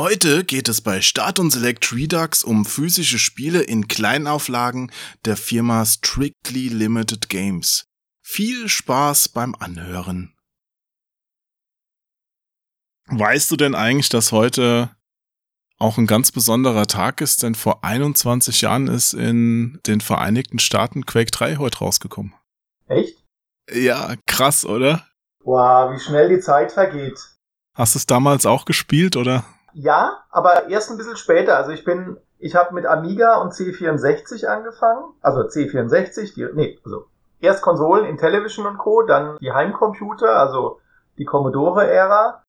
Heute geht es bei Start und Select Redux um physische Spiele in Kleinauflagen der Firma Strictly Limited Games. Viel Spaß beim Anhören. Weißt du denn eigentlich, dass heute auch ein ganz besonderer Tag ist, denn vor 21 Jahren ist in den Vereinigten Staaten Quake 3 heute rausgekommen. Echt? Ja, krass, oder? Wow, wie schnell die Zeit vergeht. Hast du es damals auch gespielt, oder? Ja, aber erst ein bisschen später. Also ich bin, ich habe mit Amiga und C64 angefangen. Also C64, die, nee, also erst Konsolen, in Television und Co., dann die Heimcomputer, also die Commodore-Ära.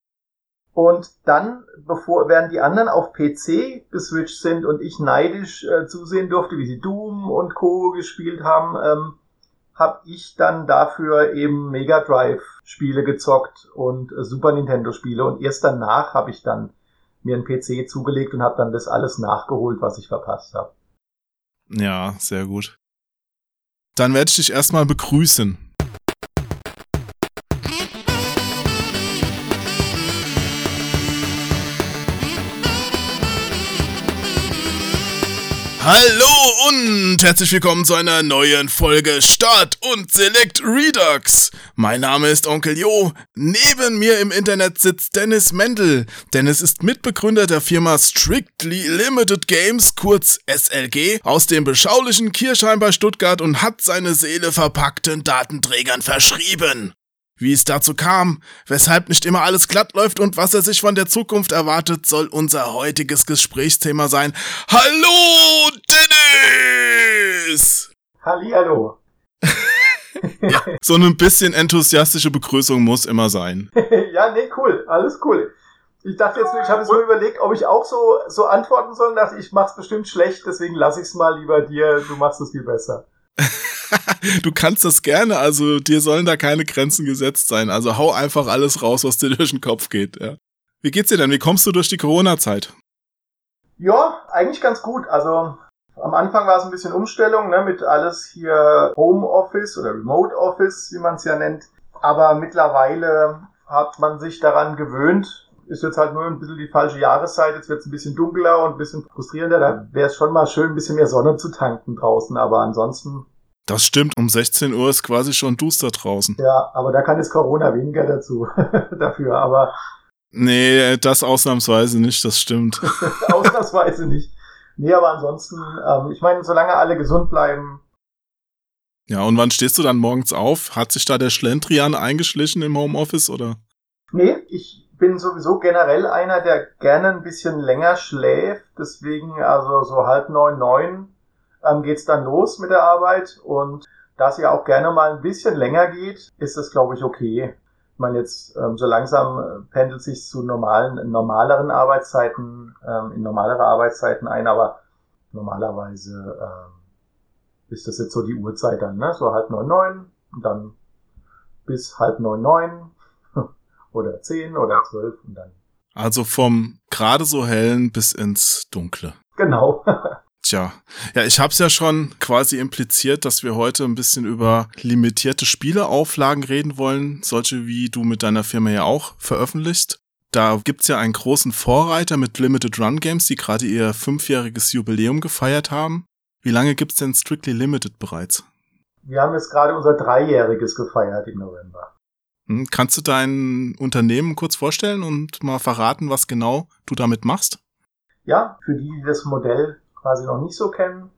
Und dann, bevor, während die anderen auf PC geswitcht sind und ich neidisch äh, zusehen durfte, wie sie Doom und Co. gespielt haben, ähm, habe ich dann dafür eben Mega Drive Spiele gezockt und äh, Super Nintendo Spiele und erst danach habe ich dann mir einen PC zugelegt und habe dann das alles nachgeholt, was ich verpasst habe. Ja, sehr gut. Dann werde ich dich erstmal begrüßen. Hallo und herzlich willkommen zu einer neuen Folge Start und Select Redux. Mein Name ist Onkel Jo. Neben mir im Internet sitzt Dennis Mendel. Dennis ist Mitbegründer der Firma Strictly Limited Games, kurz SLG, aus dem beschaulichen Kirchheim bei Stuttgart und hat seine Seele verpackten Datenträgern verschrieben wie es dazu kam, weshalb nicht immer alles glatt läuft und was er sich von der Zukunft erwartet, soll unser heutiges Gesprächsthema sein. Hallo, Dennis! Hallihallo. ja, so ein bisschen enthusiastische Begrüßung muss immer sein. ja, nee, cool, alles cool. Ich dachte jetzt, ich habe jetzt nur überlegt, ob ich auch so, so antworten soll, dachte ich, mach's bestimmt schlecht, deswegen lass ich's mal lieber dir, du machst es viel besser. du kannst das gerne, also dir sollen da keine Grenzen gesetzt sein. Also hau einfach alles raus, was dir durch den Kopf geht. Ja. Wie geht's dir denn? Wie kommst du durch die Corona-Zeit? Ja, eigentlich ganz gut. Also am Anfang war es ein bisschen Umstellung, ne, mit alles hier Homeoffice oder Remote Office, wie man es ja nennt. Aber mittlerweile hat man sich daran gewöhnt. Ist jetzt halt nur ein bisschen die falsche Jahreszeit. Jetzt wird es ein bisschen dunkler und ein bisschen frustrierender. Da wäre es schon mal schön, ein bisschen mehr Sonne zu tanken draußen. Aber ansonsten das stimmt, um 16 Uhr ist quasi schon duster draußen. Ja, aber da kann es Corona weniger dazu dafür, aber. Nee, das ausnahmsweise nicht, das stimmt. ausnahmsweise nicht. Nee, aber ansonsten, ähm, ich meine, solange alle gesund bleiben. Ja, und wann stehst du dann morgens auf? Hat sich da der Schlendrian eingeschlichen im Homeoffice oder? Nee, ich bin sowieso generell einer, der gerne ein bisschen länger schläft. Deswegen, also so halb neun, neun ähm, geht's dann los mit der Arbeit und da es ja auch gerne mal ein bisschen länger geht, ist das, glaube ich, okay. Meine, jetzt ähm, so langsam äh, pendelt sich zu normalen, normaleren Arbeitszeiten, ähm, in normalere Arbeitszeiten ein, aber normalerweise ähm, ist das jetzt so die Uhrzeit dann, ne? So halb neun, neun und dann bis halb neun, neun oder zehn oder zwölf und dann. Also vom gerade so hellen bis ins Dunkle. Genau. Tja, ja, ich habe es ja schon quasi impliziert, dass wir heute ein bisschen über limitierte Spieleauflagen reden wollen, solche wie du mit deiner Firma ja auch veröffentlichst. Da gibt's ja einen großen Vorreiter mit Limited Run Games, die gerade ihr fünfjähriges Jubiläum gefeiert haben. Wie lange gibt's denn Strictly Limited bereits? Wir haben jetzt gerade unser Dreijähriges gefeiert im November. Hm, kannst du dein Unternehmen kurz vorstellen und mal verraten, was genau du damit machst? Ja, für die, die das Modell quasi noch nicht so kennen.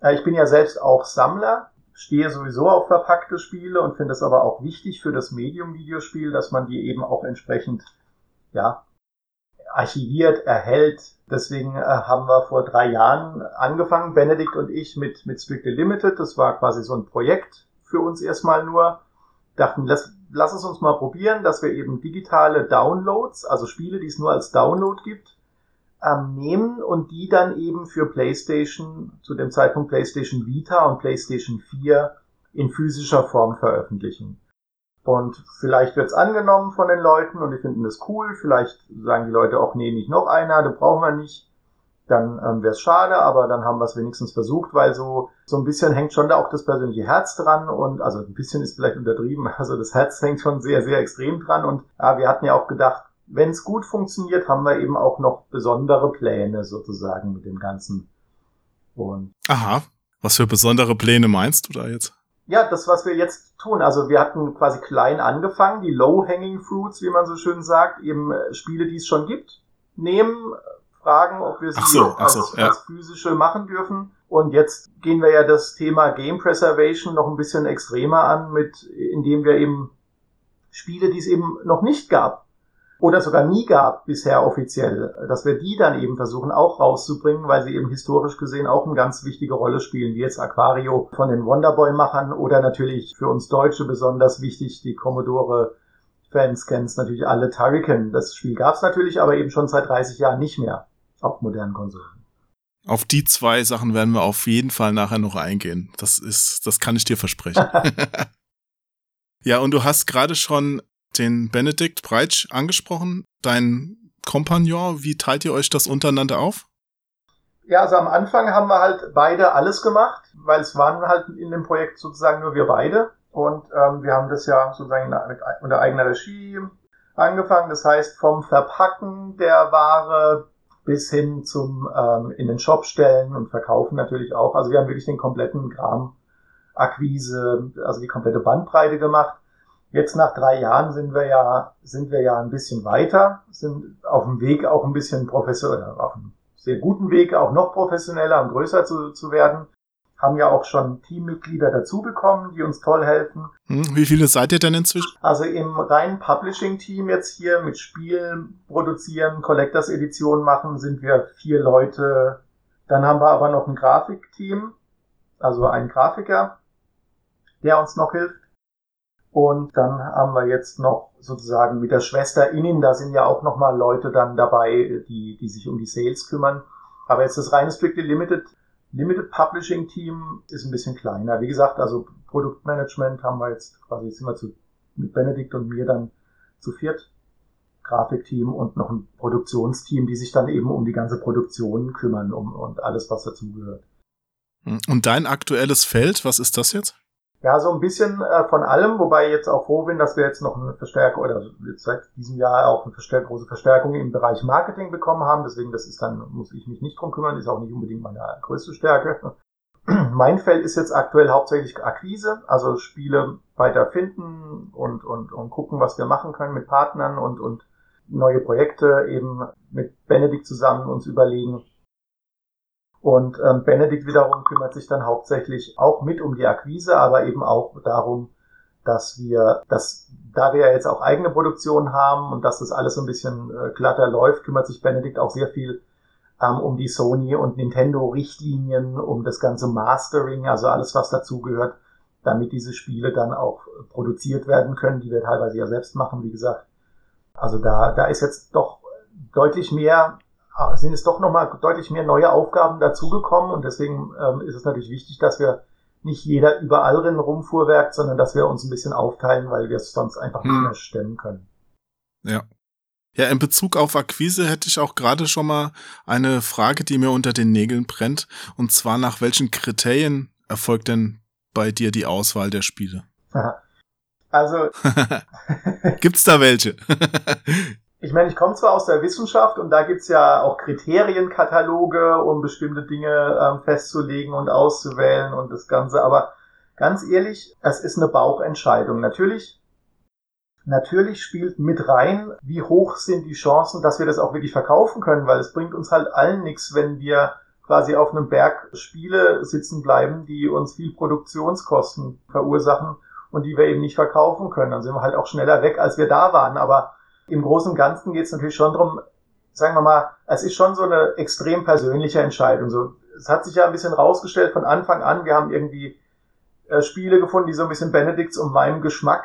Äh, ich bin ja selbst auch Sammler, stehe sowieso auf verpackte Spiele und finde es aber auch wichtig für das Medium-Videospiel, dass man die eben auch entsprechend, ja, archiviert, erhält. Deswegen äh, haben wir vor drei Jahren angefangen, Benedikt und ich, mit, mit Strictly Limited. Das war quasi so ein Projekt für uns erstmal nur. Dachten, lass, lass es uns mal probieren, dass wir eben digitale Downloads, also Spiele, die es nur als Download gibt, ähm, nehmen und die dann eben für PlayStation, zu dem Zeitpunkt PlayStation Vita und PlayStation 4 in physischer Form veröffentlichen. Und vielleicht wird's angenommen von den Leuten und die finden das cool. Vielleicht sagen die Leute auch, nee, nicht noch einer, das brauchen wir nicht. Dann ähm, wäre es schade, aber dann haben wir es wenigstens versucht, weil so so ein bisschen hängt schon da auch das persönliche Herz dran und also ein bisschen ist vielleicht untertrieben, also das Herz hängt schon sehr sehr extrem dran und ja, wir hatten ja auch gedacht, wenn es gut funktioniert, haben wir eben auch noch besondere Pläne sozusagen mit dem Ganzen. Und Aha, was für besondere Pläne meinst du da jetzt? Ja, das, was wir jetzt tun. Also wir hatten quasi klein angefangen, die Low-Hanging Fruits, wie man so schön sagt, eben äh, Spiele, die es schon gibt, nehmen, fragen, ob wir sie so, als, so, ja. als physische machen dürfen. Und jetzt gehen wir ja das Thema Game Preservation noch ein bisschen extremer an, mit, indem wir eben Spiele, die es eben noch nicht gab, oder sogar nie gab bisher offiziell, dass wir die dann eben versuchen auch rauszubringen, weil sie eben historisch gesehen auch eine ganz wichtige Rolle spielen, wie jetzt Aquario von den Wonderboy-Machern oder natürlich für uns Deutsche besonders wichtig, die Commodore Fans kennen es natürlich alle Turrican. Das Spiel gab es natürlich, aber eben schon seit 30 Jahren nicht mehr auf modernen Konsolen. Auf die zwei Sachen werden wir auf jeden Fall nachher noch eingehen. Das ist, das kann ich dir versprechen. ja, und du hast gerade schon den Benedikt Breitsch angesprochen, dein Kompagnon. Wie teilt ihr euch das untereinander auf? Ja, also am Anfang haben wir halt beide alles gemacht, weil es waren halt in dem Projekt sozusagen nur wir beide. Und ähm, wir haben das ja sozusagen unter eigener Regie angefangen. Das heißt, vom Verpacken der Ware bis hin zum ähm, in den Shop stellen und verkaufen natürlich auch. Also wir haben wirklich den kompletten Kram, Akquise, also die komplette Bandbreite gemacht. Jetzt nach drei Jahren sind wir ja, sind wir ja ein bisschen weiter, sind auf dem Weg auch ein bisschen professioneller, auf einem sehr guten Weg auch noch professioneller und größer zu, zu werden. Haben ja auch schon Teammitglieder dazu bekommen, die uns toll helfen. Hm, wie viele seid ihr denn inzwischen? Also im reinen Publishing-Team jetzt hier mit Spielen produzieren, Collectors Edition machen, sind wir vier Leute. Dann haben wir aber noch ein Grafikteam, also einen Grafiker, der uns noch hilft. Und dann haben wir jetzt noch sozusagen mit der Schwester innen, da sind ja auch nochmal Leute dann dabei, die, die sich um die Sales kümmern. Aber jetzt das reine Strictly Limited, Limited Publishing Team ist ein bisschen kleiner. Wie gesagt, also Produktmanagement haben wir jetzt quasi, sind wir zu, mit Benedikt und mir dann zu viert. Grafikteam und noch ein Produktionsteam, die sich dann eben um die ganze Produktion kümmern um, und alles, was dazugehört. Und dein aktuelles Feld, was ist das jetzt? Ja, so ein bisschen äh, von allem, wobei ich jetzt auch froh bin, dass wir jetzt noch eine Verstärkung oder jetzt seit diesem Jahr auch eine verstärk große Verstärkung im Bereich Marketing bekommen haben. Deswegen, das ist dann, muss ich mich nicht drum kümmern, ist auch nicht unbedingt meine größte Stärke. mein Feld ist jetzt aktuell hauptsächlich Akquise, also Spiele weiter finden und, und, und gucken, was wir machen können mit Partnern und, und neue Projekte eben mit Benedikt zusammen uns überlegen, und ähm, Benedikt wiederum kümmert sich dann hauptsächlich auch mit um die Akquise, aber eben auch darum, dass wir, dass da wir ja jetzt auch eigene Produktion haben und dass das alles so ein bisschen äh, glatter läuft, kümmert sich Benedikt auch sehr viel ähm, um die Sony und Nintendo Richtlinien, um das ganze Mastering, also alles, was dazugehört, damit diese Spiele dann auch produziert werden können, die wir teilweise ja selbst machen, wie gesagt. Also da, da ist jetzt doch deutlich mehr sind es doch nochmal deutlich mehr neue Aufgaben dazugekommen und deswegen ähm, ist es natürlich wichtig, dass wir nicht jeder überall drin rumfuhrwerkt, sondern dass wir uns ein bisschen aufteilen, weil wir es sonst einfach hm. nicht mehr stemmen können. Ja. Ja, in Bezug auf Akquise hätte ich auch gerade schon mal eine Frage, die mir unter den Nägeln brennt. Und zwar nach welchen Kriterien erfolgt denn bei dir die Auswahl der Spiele? Also. Gibt's da welche? ich meine, ich komme zwar aus der Wissenschaft und da gibt's ja auch Kriterienkataloge, um bestimmte Dinge ähm, festzulegen und auszuwählen und das Ganze, aber ganz ehrlich, es ist eine Bauchentscheidung. Natürlich, natürlich spielt mit rein, wie hoch sind die Chancen, dass wir das auch wirklich verkaufen können, weil es bringt uns halt allen nichts, wenn wir quasi auf einem Berg Spiele sitzen bleiben, die uns viel Produktionskosten verursachen und die wir eben nicht verkaufen können. Dann sind wir halt auch schneller weg, als wir da waren, aber im Großen und Ganzen geht es natürlich schon darum, sagen wir mal, es ist schon so eine extrem persönliche Entscheidung. So, es hat sich ja ein bisschen rausgestellt von Anfang an, wir haben irgendwie äh, Spiele gefunden, die so ein bisschen Benedikts und meinem Geschmack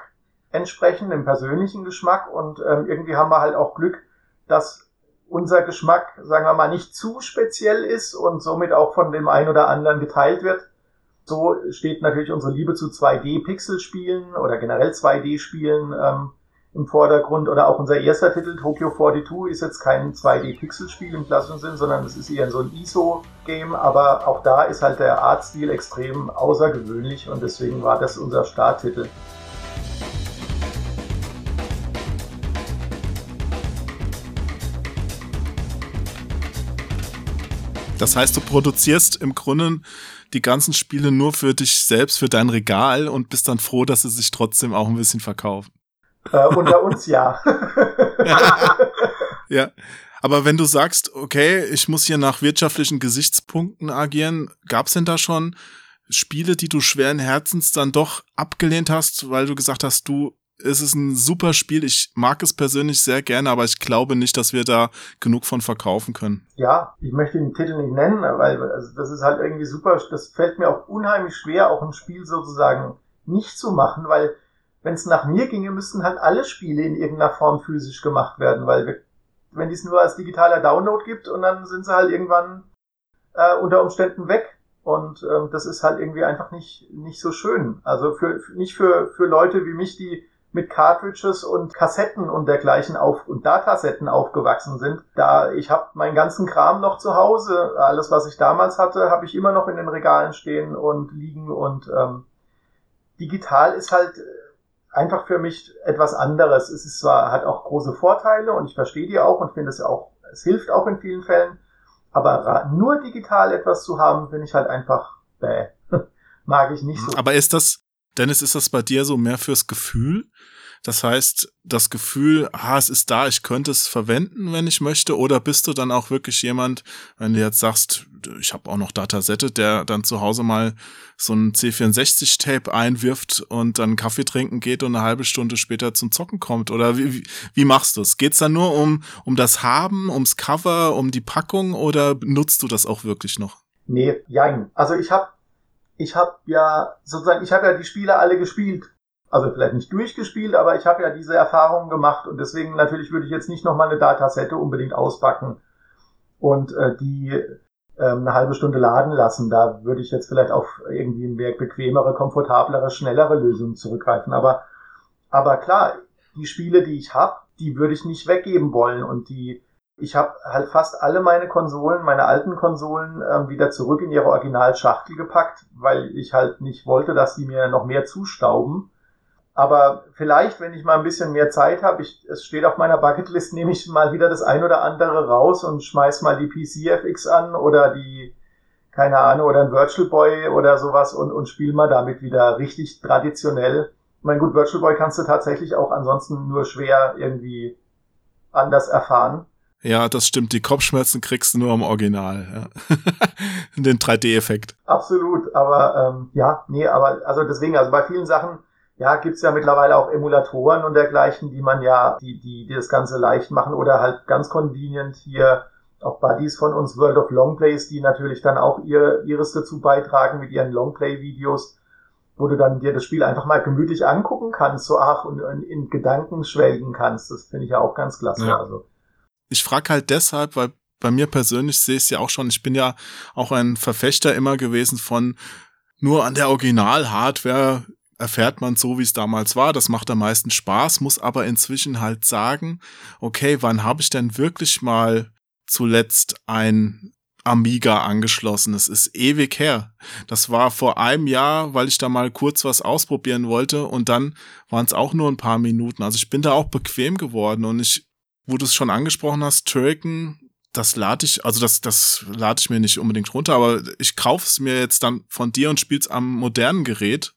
entsprechen, dem persönlichen Geschmack. Und ähm, irgendwie haben wir halt auch Glück, dass unser Geschmack, sagen wir mal, nicht zu speziell ist und somit auch von dem einen oder anderen geteilt wird. So steht natürlich unsere Liebe zu 2D-Pixel-Spielen oder generell 2D-Spielen ähm, im Vordergrund oder auch unser erster Titel, Tokyo 42, ist jetzt kein 2D-Pixel-Spiel im klassischen Sinn, sondern es ist eher so ein ISO-Game, aber auch da ist halt der Artstil extrem außergewöhnlich und deswegen war das unser Starttitel. Das heißt, du produzierst im Grunde die ganzen Spiele nur für dich selbst, für dein Regal und bist dann froh, dass sie sich trotzdem auch ein bisschen verkaufen. Äh, unter uns ja. ja. ja. Aber wenn du sagst, okay, ich muss hier nach wirtschaftlichen Gesichtspunkten agieren, gab's denn da schon Spiele, die du schweren Herzens dann doch abgelehnt hast, weil du gesagt hast, du, es ist ein super Spiel, ich mag es persönlich sehr gerne, aber ich glaube nicht, dass wir da genug von verkaufen können. Ja, ich möchte den Titel nicht nennen, weil also das ist halt irgendwie super, das fällt mir auch unheimlich schwer, auch ein Spiel sozusagen nicht zu machen, weil wenn es nach mir ginge, müssten halt alle Spiele in irgendeiner Form physisch gemacht werden, weil wir wenn die es nur als digitaler Download gibt und dann sind sie halt irgendwann äh, unter Umständen weg. Und ähm, das ist halt irgendwie einfach nicht, nicht so schön. Also für, nicht für, für Leute wie mich, die mit Cartridges und Kassetten und dergleichen auf und Datasetten aufgewachsen sind. Da ich habe meinen ganzen Kram noch zu Hause, alles was ich damals hatte, habe ich immer noch in den Regalen stehen und liegen und ähm, digital ist halt einfach für mich etwas anderes. Es ist zwar, hat auch große Vorteile und ich verstehe die auch und finde es auch, es hilft auch in vielen Fällen, aber nur digital etwas zu haben, finde ich halt einfach, bäh, mag ich nicht so. Aber ist das, Dennis, ist das bei dir so mehr fürs Gefühl? Das heißt, das Gefühl, ah, es ist da, ich könnte es verwenden, wenn ich möchte, oder bist du dann auch wirklich jemand, wenn du jetzt sagst, ich habe auch noch Datasette, der dann zu Hause mal so ein C64-Tape einwirft und dann Kaffee trinken geht und eine halbe Stunde später zum Zocken kommt? Oder wie, wie, machst du es? Geht's dann nur um, um das Haben, ums Cover, um die Packung oder nutzt du das auch wirklich noch? Nee, jein. Also ich habe ich habe ja sozusagen, ich habe ja die Spiele alle gespielt also vielleicht nicht durchgespielt, aber ich habe ja diese Erfahrungen gemacht und deswegen natürlich würde ich jetzt nicht nochmal eine Datasette unbedingt auspacken und äh, die ähm, eine halbe Stunde laden lassen. Da würde ich jetzt vielleicht auf irgendwie eine bequemere, komfortablere, schnellere Lösung zurückgreifen. Aber, aber klar, die Spiele, die ich habe, die würde ich nicht weggeben wollen und die ich habe halt fast alle meine Konsolen, meine alten Konsolen, ähm, wieder zurück in ihre Originalschachtel gepackt, weil ich halt nicht wollte, dass sie mir noch mehr zustauben. Aber vielleicht, wenn ich mal ein bisschen mehr Zeit habe, ich, es steht auf meiner Bucketlist, nehme ich mal wieder das ein oder andere raus und schmeiß mal die PCFX an oder die, keine Ahnung, oder ein Virtual Boy oder sowas und, und spiel mal damit wieder richtig traditionell. Ich meine, gut, Virtual Boy kannst du tatsächlich auch ansonsten nur schwer irgendwie anders erfahren. Ja, das stimmt. Die Kopfschmerzen kriegst du nur am Original. Ja. Den 3D-Effekt. Absolut. Aber ähm, ja, nee, aber also deswegen, also bei vielen Sachen ja, gibt's ja mittlerweile auch Emulatoren und dergleichen, die man ja, die, die, die das Ganze leicht machen oder halt ganz convenient hier auch Buddies von uns, World of Longplays, die natürlich dann auch ihr, ihres dazu beitragen mit ihren Longplay-Videos, wo du dann dir das Spiel einfach mal gemütlich angucken kannst, so ach, und, und in Gedanken schwelgen kannst. Das finde ich ja auch ganz klasse. Ja. Also. Ich frage halt deshalb, weil bei mir persönlich sehe ich es ja auch schon, ich bin ja auch ein Verfechter immer gewesen von nur an der Original-Hardware erfährt man so, wie es damals war. Das macht am meisten Spaß, muss aber inzwischen halt sagen, okay, wann habe ich denn wirklich mal zuletzt ein Amiga angeschlossen? Es ist ewig her. Das war vor einem Jahr, weil ich da mal kurz was ausprobieren wollte und dann waren es auch nur ein paar Minuten. Also ich bin da auch bequem geworden und ich, wo du es schon angesprochen hast, Turken, das lade ich, also das, das lade ich mir nicht unbedingt runter, aber ich kaufe es mir jetzt dann von dir und spiel's am modernen Gerät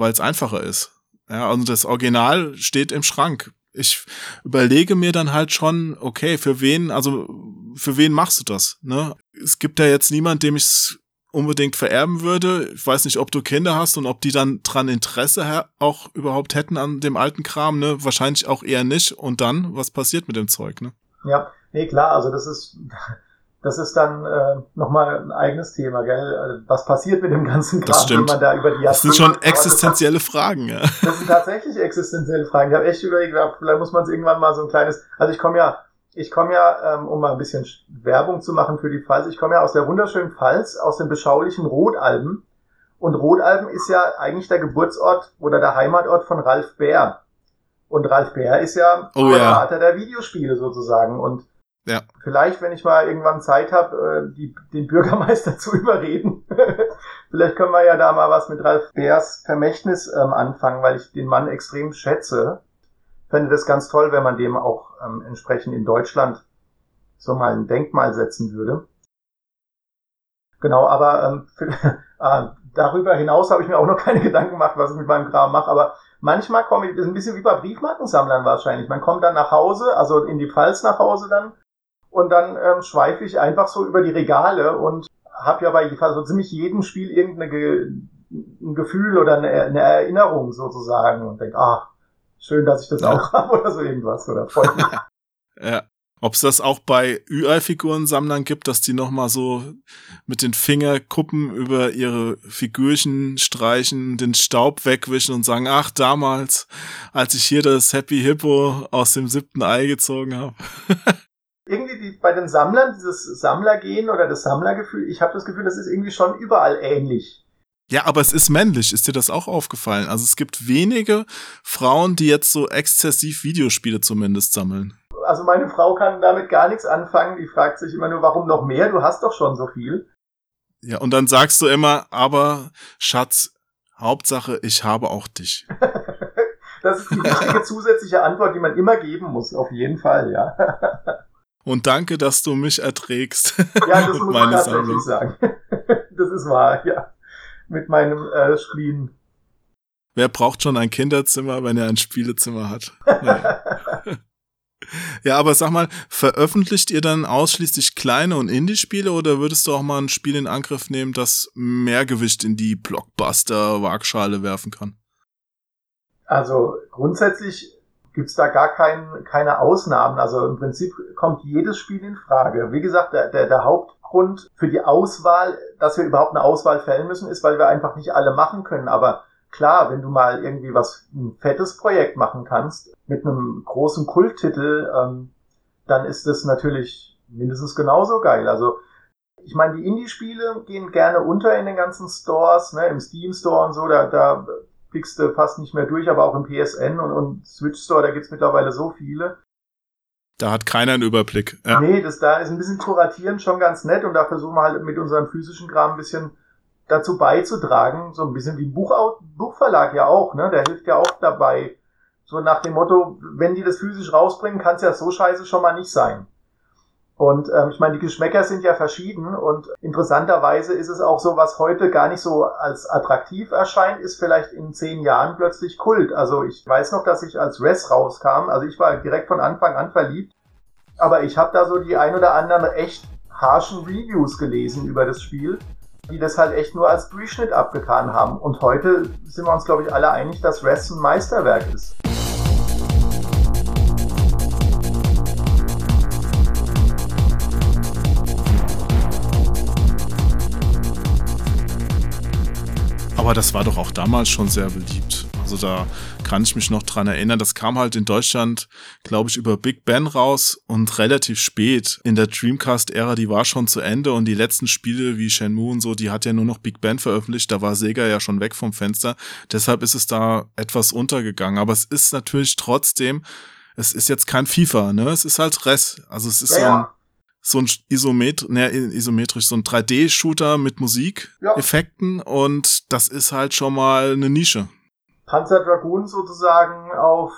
weil es einfacher ist. Ja, also das Original steht im Schrank. Ich überlege mir dann halt schon, okay, für wen, also für wen machst du das? Ne? Es gibt ja jetzt niemand, dem ich es unbedingt vererben würde. Ich weiß nicht, ob du Kinder hast und ob die dann dran Interesse auch überhaupt hätten an dem alten Kram, ne? Wahrscheinlich auch eher nicht. Und dann, was passiert mit dem Zeug, ne? Ja, nee, klar, also das ist, das ist dann äh, nochmal ein eigenes Thema, gell? Also, was passiert mit dem ganzen Kram, wenn man da über die Jahrzehnte... Das sind schon existenzielle Fragen, ja. Das sind tatsächlich existenzielle Fragen. Ich habe echt überlegt, vielleicht muss man es irgendwann mal so ein kleines... Also ich komme ja, ich komme ja, ähm, um mal ein bisschen Werbung zu machen für die Pfalz, ich komme ja aus der wunderschönen Pfalz, aus dem beschaulichen Rotalben. Und Rotalben ist ja eigentlich der Geburtsort oder der Heimatort von Ralf Bär. Und Ralf Bär ist ja oh, der ja. Vater der Videospiele sozusagen. Und ja. Vielleicht, wenn ich mal irgendwann Zeit habe, äh, den Bürgermeister zu überreden. Vielleicht können wir ja da mal was mit Ralf Beers Vermächtnis ähm, anfangen, weil ich den Mann extrem schätze. Fände das ganz toll, wenn man dem auch ähm, entsprechend in Deutschland so mal ein Denkmal setzen würde. Genau, aber ähm, für, äh, darüber hinaus habe ich mir auch noch keine Gedanken gemacht, was ich mit meinem Kram mache. Aber manchmal komme ich, das ist ein bisschen wie bei Briefmarkensammlern wahrscheinlich. Man kommt dann nach Hause, also in die Pfalz nach Hause dann, und dann ähm, schweife ich einfach so über die Regale und habe ja bei so ziemlich jedem Spiel irgendeine Ge Gefühl oder eine, eine Erinnerung sozusagen und denke, ah, schön, dass ich das ja. auch habe oder so irgendwas oder freut mich. ja. Ob es das auch bei UI-Figurensammlern gibt, dass die nochmal so mit den Fingerkuppen über ihre Figürchen streichen, den Staub wegwischen und sagen, ach, damals, als ich hier das Happy Hippo aus dem siebten Ei gezogen habe. irgendwie die, bei den Sammlern, dieses Sammlergehen oder das Sammlergefühl, ich habe das Gefühl, das ist irgendwie schon überall ähnlich. Ja, aber es ist männlich. Ist dir das auch aufgefallen? Also es gibt wenige Frauen, die jetzt so exzessiv Videospiele zumindest sammeln. Also meine Frau kann damit gar nichts anfangen. Die fragt sich immer nur, warum noch mehr? Du hast doch schon so viel. Ja, und dann sagst du immer, aber Schatz, Hauptsache, ich habe auch dich. das ist die wichtige zusätzliche Antwort, die man immer geben muss, auf jeden Fall, ja. Und danke, dass du mich erträgst. Ja, das muss man tatsächlich sagen. Das ist wahr, ja. Mit meinem äh, Spleen. Wer braucht schon ein Kinderzimmer, wenn er ein Spielezimmer hat? Ja. aber sag mal, veröffentlicht ihr dann ausschließlich kleine und Indie-Spiele oder würdest du auch mal ein Spiel in Angriff nehmen, das mehr Gewicht in die Blockbuster-Waagschale werfen kann? Also grundsätzlich gibt's da gar kein, keine Ausnahmen. Also im Prinzip kommt jedes Spiel in Frage. Wie gesagt, der, der, der Hauptgrund für die Auswahl, dass wir überhaupt eine Auswahl fällen müssen, ist, weil wir einfach nicht alle machen können. Aber klar, wenn du mal irgendwie was, ein fettes Projekt machen kannst, mit einem großen Kulttitel, ähm, dann ist das natürlich mindestens genauso geil. Also ich meine, die Indie-Spiele gehen gerne unter in den ganzen Stores, ne, im Steam Store und so, da, da blickst du fast nicht mehr durch, aber auch im PSN und, und Switch Store, da gibt's mittlerweile so viele. Da hat keiner einen Überblick. Ja. Nee, das da ist ein bisschen kuratieren schon ganz nett und da versuchen wir halt mit unserem physischen Kram ein bisschen dazu beizutragen, so ein bisschen wie ein Buch, Buchverlag ja auch, ne? Der hilft ja auch dabei. So nach dem Motto, wenn die das physisch rausbringen, kann es ja so scheiße schon mal nicht sein. Und ähm, ich meine, die Geschmäcker sind ja verschieden und interessanterweise ist es auch so, was heute gar nicht so als attraktiv erscheint, ist vielleicht in zehn Jahren plötzlich Kult. Also ich weiß noch, dass ich als Res rauskam, also ich war direkt von Anfang an verliebt, aber ich habe da so die ein oder anderen echt harschen Reviews gelesen über das Spiel, die das halt echt nur als Durchschnitt abgetan haben. Und heute sind wir uns, glaube ich, alle einig, dass Res ein Meisterwerk ist. Aber das war doch auch damals schon sehr beliebt. Also da kann ich mich noch dran erinnern. Das kam halt in Deutschland, glaube ich, über Big Ben raus und relativ spät in der Dreamcast-Ära, die war schon zu Ende und die letzten Spiele wie Shenmue und so, die hat ja nur noch Big Ben veröffentlicht. Da war Sega ja schon weg vom Fenster. Deshalb ist es da etwas untergegangen. Aber es ist natürlich trotzdem, es ist jetzt kein FIFA, ne? Es ist halt Res. Also es ist ja, so ein, so ein Isomet ne, isometrisch, so ein 3D-Shooter mit Musikeffekten ja. und das ist halt schon mal eine Nische. Panzer Dragoon sozusagen auf,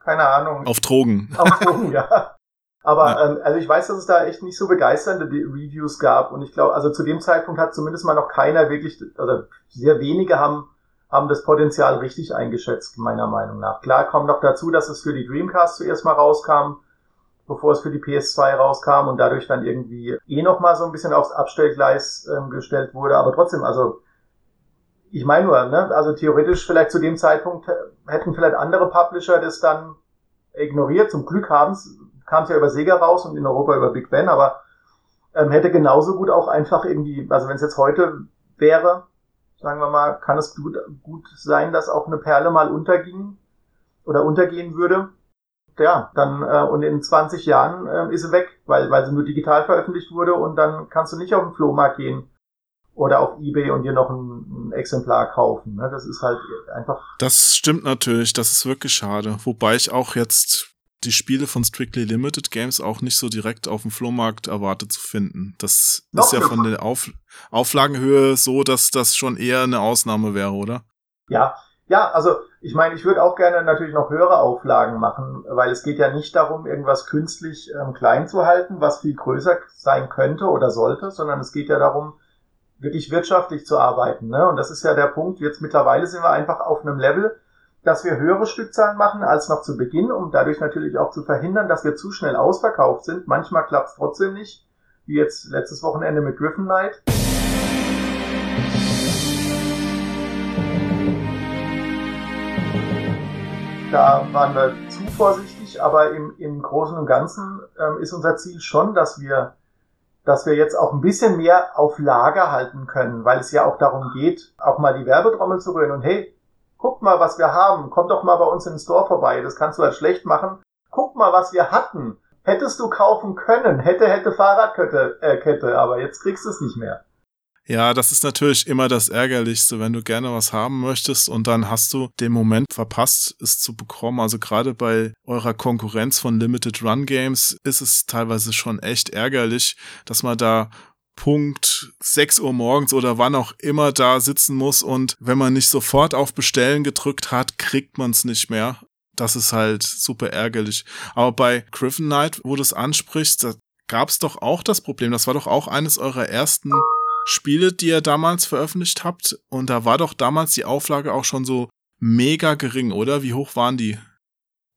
keine Ahnung. Auf Drogen. Auf Drogen, ja. Aber ja. Ähm, also ich weiß, dass es da echt nicht so begeisternde Reviews gab und ich glaube, also zu dem Zeitpunkt hat zumindest mal noch keiner wirklich, also sehr wenige haben haben das Potenzial richtig eingeschätzt, meiner Meinung nach. Klar kommt noch dazu, dass es für die Dreamcast zuerst mal rauskam bevor es für die PS2 rauskam und dadurch dann irgendwie eh noch mal so ein bisschen aufs Abstellgleis ähm, gestellt wurde. Aber trotzdem, also ich meine nur, ne, also theoretisch vielleicht zu dem Zeitpunkt hätten vielleicht andere Publisher das dann ignoriert. Zum Glück kam es ja über Sega raus und in Europa über Big Ben, aber ähm, hätte genauso gut auch einfach irgendwie, also wenn es jetzt heute wäre, sagen wir mal, kann es gut, gut sein, dass auch eine Perle mal unterging oder untergehen würde ja, dann äh, und in 20 Jahren äh, ist sie weg, weil, weil sie nur digital veröffentlicht wurde und dann kannst du nicht auf den Flohmarkt gehen oder auf Ebay und dir noch ein, ein Exemplar kaufen. Ne? Das ist halt einfach. Das stimmt natürlich, das ist wirklich schade. Wobei ich auch jetzt die Spiele von Strictly Limited Games auch nicht so direkt auf dem Flohmarkt erwarte zu finden. Das noch ist ja von der auf Auflagenhöhe so, dass das schon eher eine Ausnahme wäre, oder? Ja, ja, also ich meine, ich würde auch gerne natürlich noch höhere Auflagen machen, weil es geht ja nicht darum, irgendwas künstlich ähm, klein zu halten, was viel größer sein könnte oder sollte, sondern es geht ja darum, wirklich wirtschaftlich zu arbeiten. Ne? Und das ist ja der Punkt. Jetzt mittlerweile sind wir einfach auf einem Level, dass wir höhere Stückzahlen machen als noch zu Beginn, um dadurch natürlich auch zu verhindern, dass wir zu schnell ausverkauft sind. Manchmal klappt es trotzdem nicht, wie jetzt letztes Wochenende mit Griffin Knight. Da waren wir zu vorsichtig, aber im, im Großen und Ganzen ähm, ist unser Ziel schon, dass wir dass wir jetzt auch ein bisschen mehr auf Lager halten können, weil es ja auch darum geht, auch mal die Werbetrommel zu rühren und hey, guck mal, was wir haben, komm doch mal bei uns in den Store vorbei, das kannst du halt schlecht machen. Guck mal, was wir hatten. Hättest du kaufen können, hätte, hätte Fahrradkette, äh, Kette, aber jetzt kriegst du es nicht mehr. Ja, das ist natürlich immer das Ärgerlichste, wenn du gerne was haben möchtest und dann hast du den Moment verpasst, es zu bekommen. Also gerade bei eurer Konkurrenz von Limited Run Games ist es teilweise schon echt ärgerlich, dass man da Punkt 6 Uhr morgens oder wann auch immer da sitzen muss und wenn man nicht sofort auf Bestellen gedrückt hat, kriegt man es nicht mehr. Das ist halt super ärgerlich. Aber bei Griffin Knight, wo du es ansprichst, da gab es doch auch das Problem. Das war doch auch eines eurer ersten Spiele, die ihr damals veröffentlicht habt. Und da war doch damals die Auflage auch schon so mega gering, oder? Wie hoch waren die?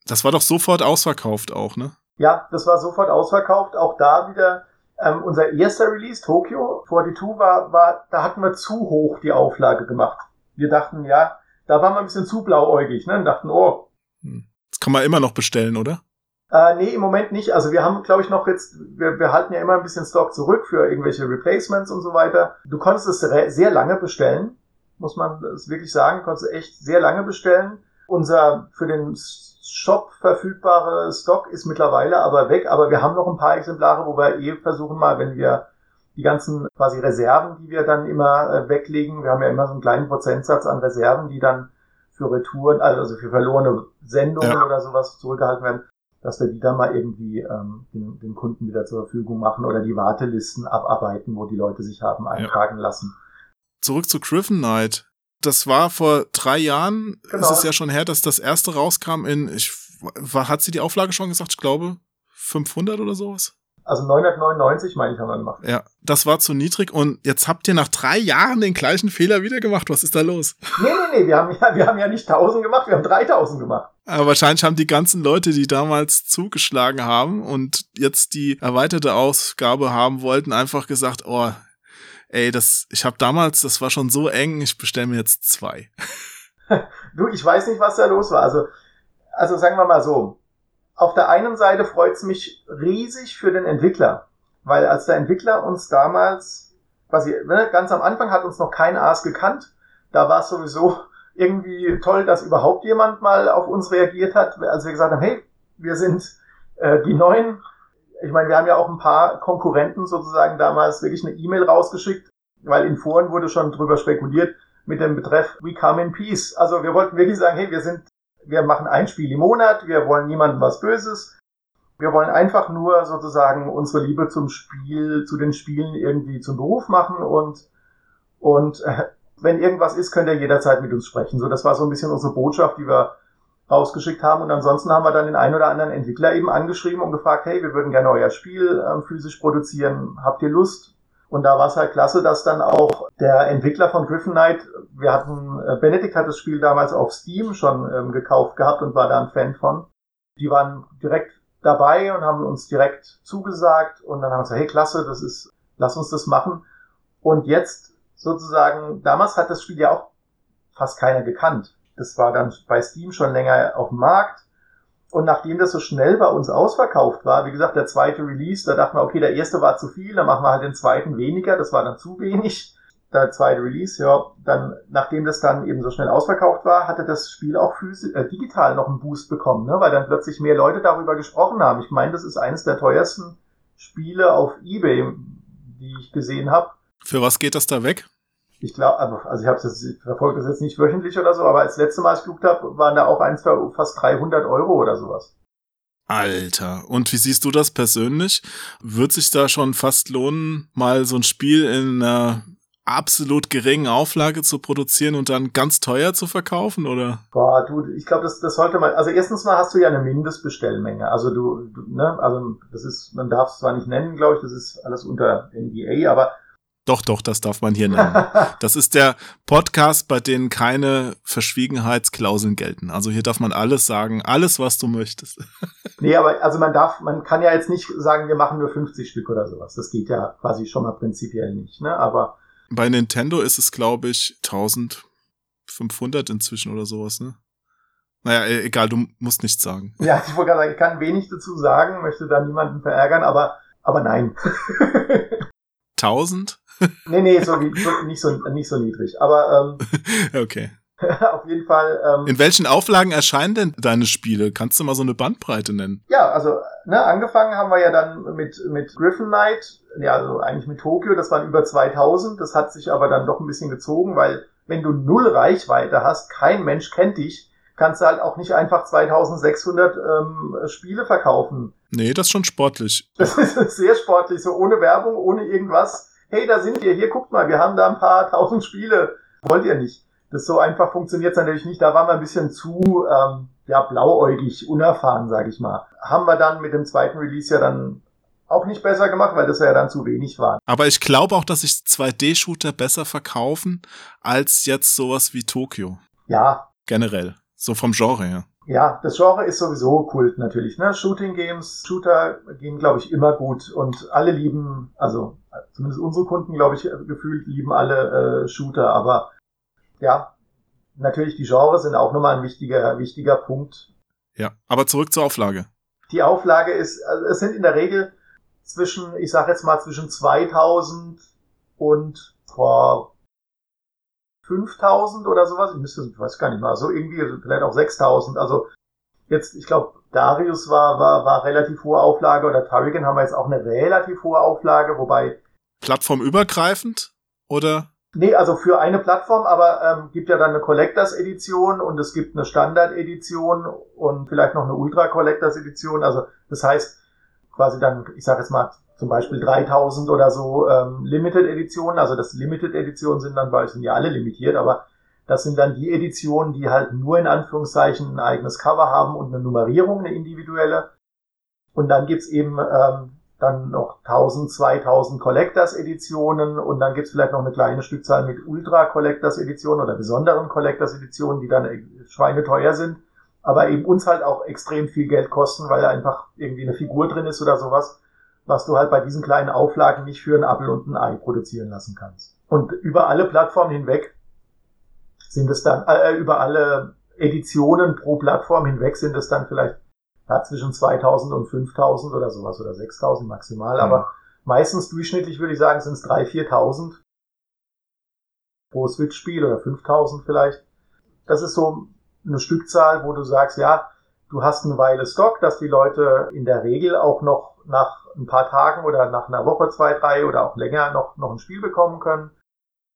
Das war doch sofort ausverkauft auch, ne? Ja, das war sofort ausverkauft. Auch da wieder ähm, unser erster Release, Tokyo 42, war, war, da hatten wir zu hoch die Auflage gemacht. Wir dachten, ja, da waren wir ein bisschen zu blauäugig, ne? Und dachten, oh. Hm. Das kann man immer noch bestellen, oder? Äh, nee, im Moment nicht. Also wir haben, glaube ich, noch jetzt, wir, wir halten ja immer ein bisschen Stock zurück für irgendwelche Replacements und so weiter. Du konntest es sehr lange bestellen, muss man es wirklich sagen. Du konntest echt sehr lange bestellen. Unser für den Shop verfügbare Stock ist mittlerweile aber weg, aber wir haben noch ein paar Exemplare, wo wir eh versuchen mal, wenn wir die ganzen quasi Reserven, die wir dann immer äh, weglegen, wir haben ja immer so einen kleinen Prozentsatz an Reserven, die dann für Retouren, also für verlorene Sendungen ja. oder sowas zurückgehalten werden dass wir die dann mal irgendwie ähm, den, den Kunden wieder zur Verfügung machen oder die Wartelisten abarbeiten, wo die Leute sich haben eintragen ja. lassen. Zurück zu Griffin Knight. Das war vor drei Jahren. Genau. Es ist ja schon her, dass das erste rauskam in, ich, war, hat sie die Auflage schon gesagt? Ich glaube 500 oder sowas? Also 999, meine ich, haben wir gemacht. Ja, das war zu niedrig und jetzt habt ihr nach drei Jahren den gleichen Fehler wieder gemacht. Was ist da los? Nee, nee, nee, wir haben ja, wir haben ja nicht 1000 gemacht, wir haben 3000 gemacht. Aber wahrscheinlich haben die ganzen Leute, die damals zugeschlagen haben und jetzt die erweiterte Ausgabe haben wollten, einfach gesagt, oh, ey, das, ich habe damals, das war schon so eng, ich bestelle mir jetzt zwei. du, ich weiß nicht, was da los war. Also, also sagen wir mal so, auf der einen Seite freut es mich riesig für den Entwickler, weil als der Entwickler uns damals, quasi, ne, ganz am Anfang hat uns noch kein Aas gekannt, da war es sowieso irgendwie toll, dass überhaupt jemand mal auf uns reagiert hat, als wir gesagt haben, hey, wir sind äh, die Neuen. Ich meine, wir haben ja auch ein paar Konkurrenten sozusagen damals wirklich eine E-Mail rausgeschickt, weil in Foren wurde schon drüber spekuliert mit dem Betreff We Come in Peace. Also wir wollten wirklich sagen, hey, wir sind wir machen ein Spiel im Monat, wir wollen niemandem was Böses. Wir wollen einfach nur sozusagen unsere Liebe zum Spiel, zu den Spielen irgendwie zum Beruf machen und, und äh, wenn irgendwas ist, könnt ihr jederzeit mit uns sprechen. So, das war so ein bisschen unsere Botschaft, die wir rausgeschickt haben. Und ansonsten haben wir dann den einen oder anderen Entwickler eben angeschrieben und gefragt, hey, wir würden gerne euer Spiel äh, physisch produzieren. Habt ihr Lust? Und da war es halt klasse, dass dann auch der Entwickler von Griffin Knight, wir hatten, äh, Benedikt hat das Spiel damals auf Steam schon ähm, gekauft gehabt und war da ein Fan von. Die waren direkt dabei und haben uns direkt zugesagt und dann haben wir gesagt, hey klasse, das ist, lass uns das machen. Und jetzt sozusagen, damals hat das Spiel ja auch fast keiner gekannt. Das war dann bei Steam schon länger auf dem Markt und nachdem das so schnell bei uns ausverkauft war, wie gesagt, der zweite Release, da dachten wir, okay, der erste war zu viel, dann machen wir halt den zweiten weniger, das war dann zu wenig. Der zweite Release, ja, dann, nachdem das dann eben so schnell ausverkauft war, hatte das Spiel auch physisch, äh, digital noch einen Boost bekommen, ne? weil dann plötzlich mehr Leute darüber gesprochen haben. Ich meine, das ist eines der teuersten Spiele auf Ebay, die ich gesehen habe. Für was geht das da weg? Ich glaube, also, ich habe es jetzt verfolgt das jetzt nicht wöchentlich oder so, aber als letzte Mal ich geguckt habe, waren da auch eins für fast 300 Euro oder sowas. Alter, und wie siehst du das persönlich? Wird sich da schon fast lohnen, mal so ein Spiel in einer absolut geringen Auflage zu produzieren und dann ganz teuer zu verkaufen, oder? Boah, du, ich glaube, das, das sollte mal, also erstens mal hast du ja eine Mindestbestellmenge. Also du, du ne, also das ist, man darf es zwar nicht nennen, glaube ich, das ist alles unter NDA, aber Doch, doch, das darf man hier nennen. Das ist der Podcast, bei dem keine Verschwiegenheitsklauseln gelten. Also hier darf man alles sagen, alles, was du möchtest. Nee, aber also man darf, man kann ja jetzt nicht sagen, wir machen nur 50 Stück oder sowas. Das geht ja quasi schon mal prinzipiell nicht, ne? Aber. Bei Nintendo ist es, glaube ich, 1500 inzwischen oder sowas, ne? Naja, e-, egal, du musst nichts sagen. Ja, ich wollte gerade sagen, ich kann wenig dazu sagen, möchte da niemanden verärgern, aber, aber nein. 1000? nee, nee, so, so, nicht, so, nicht so niedrig. Aber ähm, okay. auf jeden Fall. Ähm, In welchen Auflagen erscheinen denn deine Spiele? Kannst du mal so eine Bandbreite nennen? Ja, also ne, angefangen haben wir ja dann mit, mit Griffin Knight, ja, also eigentlich mit Tokio, das waren über 2000. Das hat sich aber dann doch ein bisschen gezogen, weil wenn du null Reichweite hast, kein Mensch kennt dich, kannst du halt auch nicht einfach 2600 ähm, Spiele verkaufen. Nee, das ist schon sportlich. Das ist sehr sportlich, so ohne Werbung, ohne irgendwas. Hey, da sind wir, hier guckt mal, wir haben da ein paar tausend Spiele. Wollt ihr nicht? Das so einfach funktioniert natürlich nicht. Da waren wir ein bisschen zu ähm, ja, blauäugig, unerfahren, sage ich mal. Haben wir dann mit dem zweiten Release ja dann auch nicht besser gemacht, weil das ja dann zu wenig war. Aber ich glaube auch, dass sich 2D-Shooter besser verkaufen als jetzt sowas wie Tokio. Ja. Generell. So vom Genre her. Ja, das Genre ist sowieso Kult natürlich. Ne? Shooting Games, Shooter gehen, glaube ich, immer gut und alle lieben, also zumindest unsere Kunden, glaube ich, gefühlt lieben alle äh, Shooter, aber ja, natürlich die Genres sind auch nochmal ein wichtiger, wichtiger Punkt. Ja, aber zurück zur Auflage. Die Auflage ist, also es sind in der Regel zwischen, ich sage jetzt mal zwischen 2000 und boah, 5000 oder sowas. Ich müsste, ich weiß gar nicht mal, so irgendwie, vielleicht auch 6000. Also jetzt, ich glaube, Darius war, war, war relativ hohe Auflage oder Tarigan haben wir jetzt auch eine relativ hohe Auflage, wobei. Plattformübergreifend oder? Nee, also für eine Plattform, aber ähm, gibt ja dann eine Collectors Edition und es gibt eine Standard Edition und vielleicht noch eine Ultra Collectors Edition. Also das heißt quasi dann, ich sage jetzt mal zum Beispiel 3000 oder so ähm, Limited Editionen. Also das Limited Editionen sind dann, weil sind ja alle limitiert, aber das sind dann die Editionen, die halt nur in Anführungszeichen ein eigenes Cover haben und eine Nummerierung, eine individuelle. Und dann gibt's eben ähm, dann noch 1000, 2000 Collectors Editionen und dann gibt's vielleicht noch eine kleine Stückzahl mit Ultra Collectors Editionen oder besonderen Collectors Editionen, die dann schweineteuer sind, aber eben uns halt auch extrem viel Geld kosten, weil einfach irgendwie eine Figur drin ist oder sowas, was du halt bei diesen kleinen Auflagen nicht für ein Apfel und ein Ei produzieren lassen kannst. Und über alle Plattformen hinweg sind es dann, äh, über alle Editionen pro Plattform hinweg sind es dann vielleicht ja, zwischen 2000 und 5000 oder sowas oder 6000 maximal. Mhm. Aber meistens durchschnittlich würde ich sagen, sind es 3.000, 4.000 pro Switch-Spiel oder 5000 vielleicht. Das ist so eine Stückzahl, wo du sagst, ja, du hast eine Weile Stock, dass die Leute in der Regel auch noch nach ein paar Tagen oder nach einer Woche, zwei, drei oder auch länger noch, noch ein Spiel bekommen können.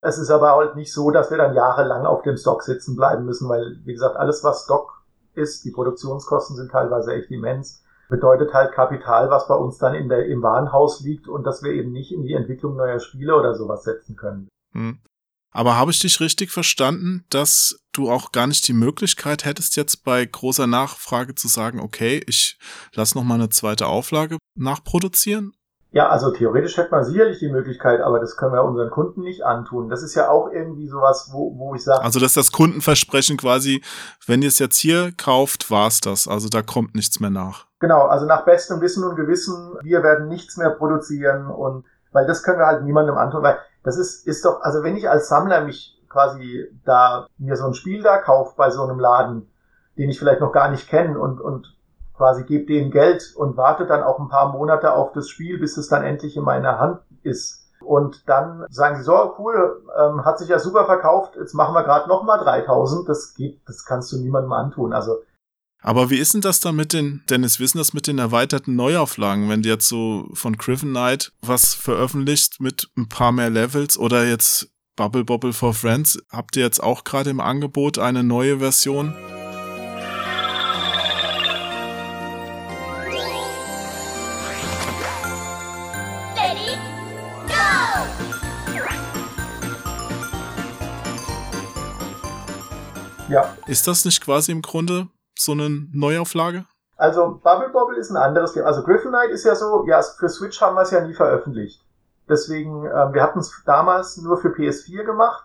Es ist aber halt nicht so, dass wir dann jahrelang auf dem Stock sitzen bleiben müssen, weil, wie gesagt, alles, was Stock ist, die Produktionskosten sind teilweise echt immens, bedeutet halt Kapital, was bei uns dann in der, im Warenhaus liegt und dass wir eben nicht in die Entwicklung neuer Spiele oder sowas setzen können. Hm. Aber habe ich dich richtig verstanden, dass du auch gar nicht die Möglichkeit hättest, jetzt bei großer Nachfrage zu sagen, okay, ich lass noch mal eine zweite Auflage nachproduzieren? Ja, also theoretisch hätte man sicherlich die Möglichkeit, aber das können wir unseren Kunden nicht antun. Das ist ja auch irgendwie sowas, wo, wo ich sage. Also dass das Kundenversprechen quasi, wenn ihr es jetzt hier kauft, war's das. Also da kommt nichts mehr nach. Genau, also nach bestem Wissen und Gewissen, wir werden nichts mehr produzieren und weil das können wir halt niemandem antun, weil das ist, ist doch, also wenn ich als Sammler mich quasi da mir so ein Spiel da kaufe bei so einem Laden, den ich vielleicht noch gar nicht kenne und, und quasi gebe denen Geld und warte dann auch ein paar Monate auf das Spiel, bis es dann endlich in meiner Hand ist. Und dann sagen sie so, cool, ähm, hat sich ja super verkauft, jetzt machen wir gerade nochmal 3000. Das geht, das kannst du niemandem antun. Also aber wie ist denn das dann mit den, Dennis, wissen das mit den erweiterten Neuauflagen, wenn du jetzt so von Griffin Knight was veröffentlicht mit ein paar mehr Levels oder jetzt Bubble Bobble for Friends, habt ihr jetzt auch gerade im Angebot eine neue Version? Ja. Ist das nicht quasi im Grunde so eine Neuauflage? Also Bubble Bobble ist ein anderes Game. Also Griffin Knight ist ja so, ja, für Switch haben wir es ja nie veröffentlicht. Deswegen, äh, wir hatten es damals nur für PS4 gemacht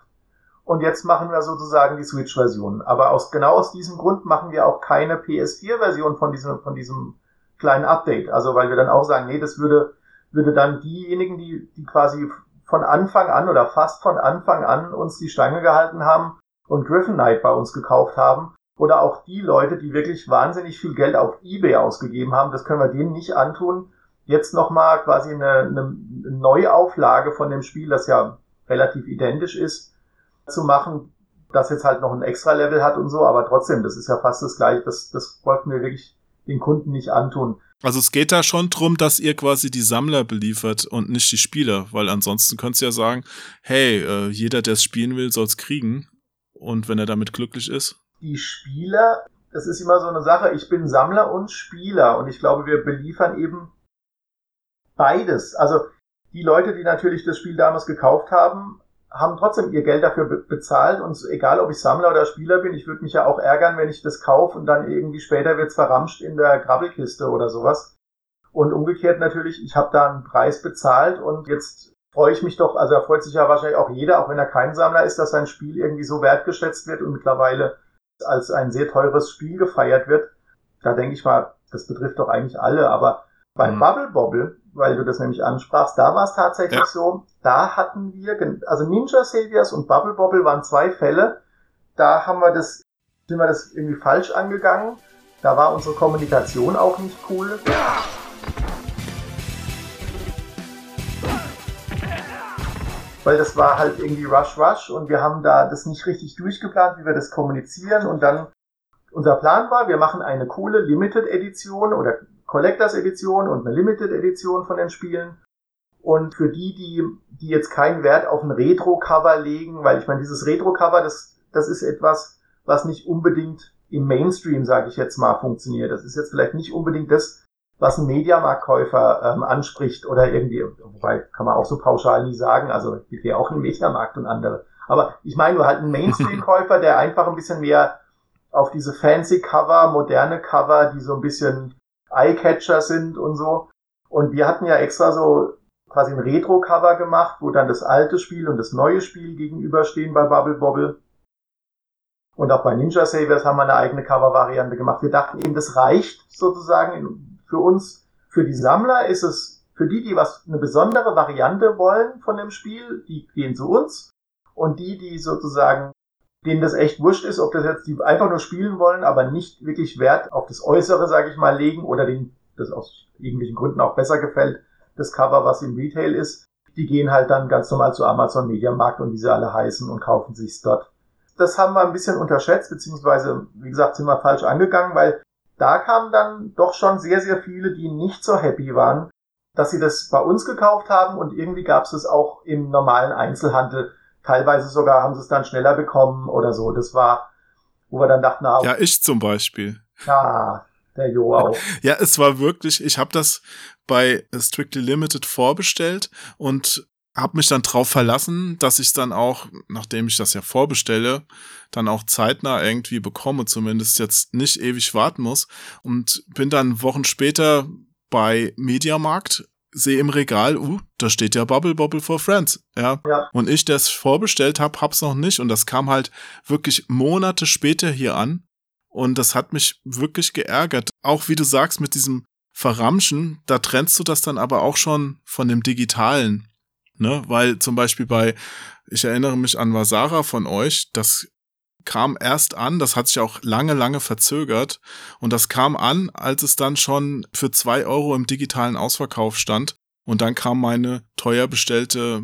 und jetzt machen wir sozusagen die Switch-Version. Aber aus, genau aus diesem Grund machen wir auch keine PS4-Version von diesem, von diesem kleinen Update. Also weil wir dann auch sagen, nee, das würde, würde dann diejenigen, die, die quasi von Anfang an oder fast von Anfang an uns die Stange gehalten haben und Griffin Knight bei uns gekauft haben, oder auch die Leute, die wirklich wahnsinnig viel Geld auf eBay ausgegeben haben, das können wir denen nicht antun, jetzt nochmal quasi eine, eine Neuauflage von dem Spiel, das ja relativ identisch ist, zu machen, das jetzt halt noch ein extra Level hat und so, aber trotzdem, das ist ja fast das gleiche, das, das wollten wir wirklich den Kunden nicht antun. Also es geht da schon drum, dass ihr quasi die Sammler beliefert und nicht die Spieler, weil ansonsten könntest du ja sagen, hey, äh, jeder, der es spielen will, soll es kriegen und wenn er damit glücklich ist. Die Spieler, das ist immer so eine Sache, ich bin Sammler und Spieler und ich glaube, wir beliefern eben beides. Also die Leute, die natürlich das Spiel damals gekauft haben, haben trotzdem ihr Geld dafür be bezahlt und egal ob ich Sammler oder Spieler bin, ich würde mich ja auch ärgern, wenn ich das kaufe und dann irgendwie später wird's verramscht in der Grabbelkiste oder sowas. Und umgekehrt natürlich, ich habe da einen Preis bezahlt und jetzt freue ich mich doch, also da freut sich ja wahrscheinlich auch jeder, auch wenn er kein Sammler ist, dass sein Spiel irgendwie so wertgeschätzt wird und mittlerweile als ein sehr teures Spiel gefeiert wird. Da denke ich mal, das betrifft doch eigentlich alle, aber beim mhm. Bubble Bobble, weil du das nämlich ansprachst, da war es tatsächlich ja. so, da hatten wir, also Ninja Saviors und Bubble Bobble waren zwei Fälle, da haben wir das, sind wir das irgendwie falsch angegangen, da war unsere Kommunikation auch nicht cool. Weil das war halt irgendwie Rush Rush und wir haben da das nicht richtig durchgeplant, wie wir das kommunizieren und dann unser Plan war, wir machen eine coole Limited Edition oder Collectors Edition und eine Limited Edition von den Spielen. Und für die, die, die jetzt keinen Wert auf ein Retro-Cover legen, weil ich meine, dieses Retro-Cover, das, das ist etwas, was nicht unbedingt im Mainstream, sage ich jetzt mal, funktioniert. Das ist jetzt vielleicht nicht unbedingt das, was ein Mediamarktkäufer ähm, anspricht oder irgendwie, wobei kann man auch so pauschal nie sagen, also gibt ja auch einen Mediamarkt und andere. Aber ich meine nur halt einen Mainstream-Käufer, der einfach ein bisschen mehr auf diese fancy Cover, moderne Cover, die so ein bisschen Eyecatcher sind und so. Und wir hatten ja extra so quasi ein Retro-Cover gemacht, wo dann das alte Spiel und das neue Spiel gegenüberstehen bei Bubble Bobble. Und auch bei Ninja Saviors haben wir eine eigene Cover-Variante gemacht. Wir dachten eben, das reicht sozusagen für uns. Für die Sammler ist es, für die, die was, eine besondere Variante wollen von dem Spiel, die gehen zu uns. Und die, die sozusagen denen das echt wurscht ist, ob das jetzt die einfach nur spielen wollen, aber nicht wirklich Wert auf das Äußere, sage ich mal, legen oder denen das aus irgendwelchen Gründen auch besser gefällt, das Cover, was im Retail ist, die gehen halt dann ganz normal zu Amazon Media Markt und wie sie alle heißen und kaufen sich's dort. Das haben wir ein bisschen unterschätzt, beziehungsweise, wie gesagt, sind wir falsch angegangen, weil da kamen dann doch schon sehr, sehr viele, die nicht so happy waren, dass sie das bei uns gekauft haben und irgendwie gab es es auch im normalen Einzelhandel Teilweise sogar haben sie es dann schneller bekommen oder so. Das war, wo wir dann dachten, na, ja, ich zum Beispiel. Ja, der Jo auch. Ja, es war wirklich, ich habe das bei Strictly Limited vorbestellt und habe mich dann drauf verlassen, dass ich dann auch, nachdem ich das ja vorbestelle, dann auch zeitnah irgendwie bekomme, zumindest jetzt nicht ewig warten muss und bin dann Wochen später bei Mediamarkt sehe im Regal, uh, da steht ja Bubble Bubble for Friends, ja. ja. Und ich, der es vorbestellt habe, hab's noch nicht und das kam halt wirklich Monate später hier an und das hat mich wirklich geärgert. Auch wie du sagst mit diesem Verramschen, da trennst du das dann aber auch schon von dem Digitalen, ne? Weil zum Beispiel bei, ich erinnere mich an Vasara von euch, das kam erst an, das hat sich auch lange, lange verzögert und das kam an, als es dann schon für zwei Euro im digitalen Ausverkauf stand und dann kam meine teuer bestellte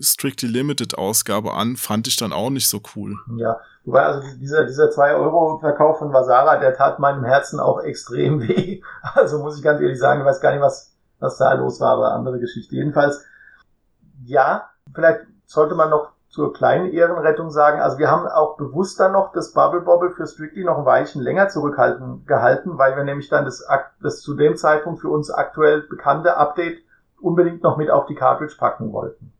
Strictly Limited Ausgabe an, fand ich dann auch nicht so cool. Ja, wobei also dieser, dieser 2 Euro Verkauf von Vasara, der tat meinem Herzen auch extrem weh. Also muss ich ganz ehrlich sagen, ich weiß gar nicht, was, was da los war, aber andere Geschichte. Jedenfalls, ja, vielleicht sollte man noch zur kleinen Ehrenrettung sagen, also wir haben auch bewusst dann noch das Bubble Bobble für Strictly noch ein Weilchen länger zurückhalten gehalten, weil wir nämlich dann das, das zu dem Zeitpunkt für uns aktuell bekannte Update unbedingt noch mit auf die Cartridge packen wollten.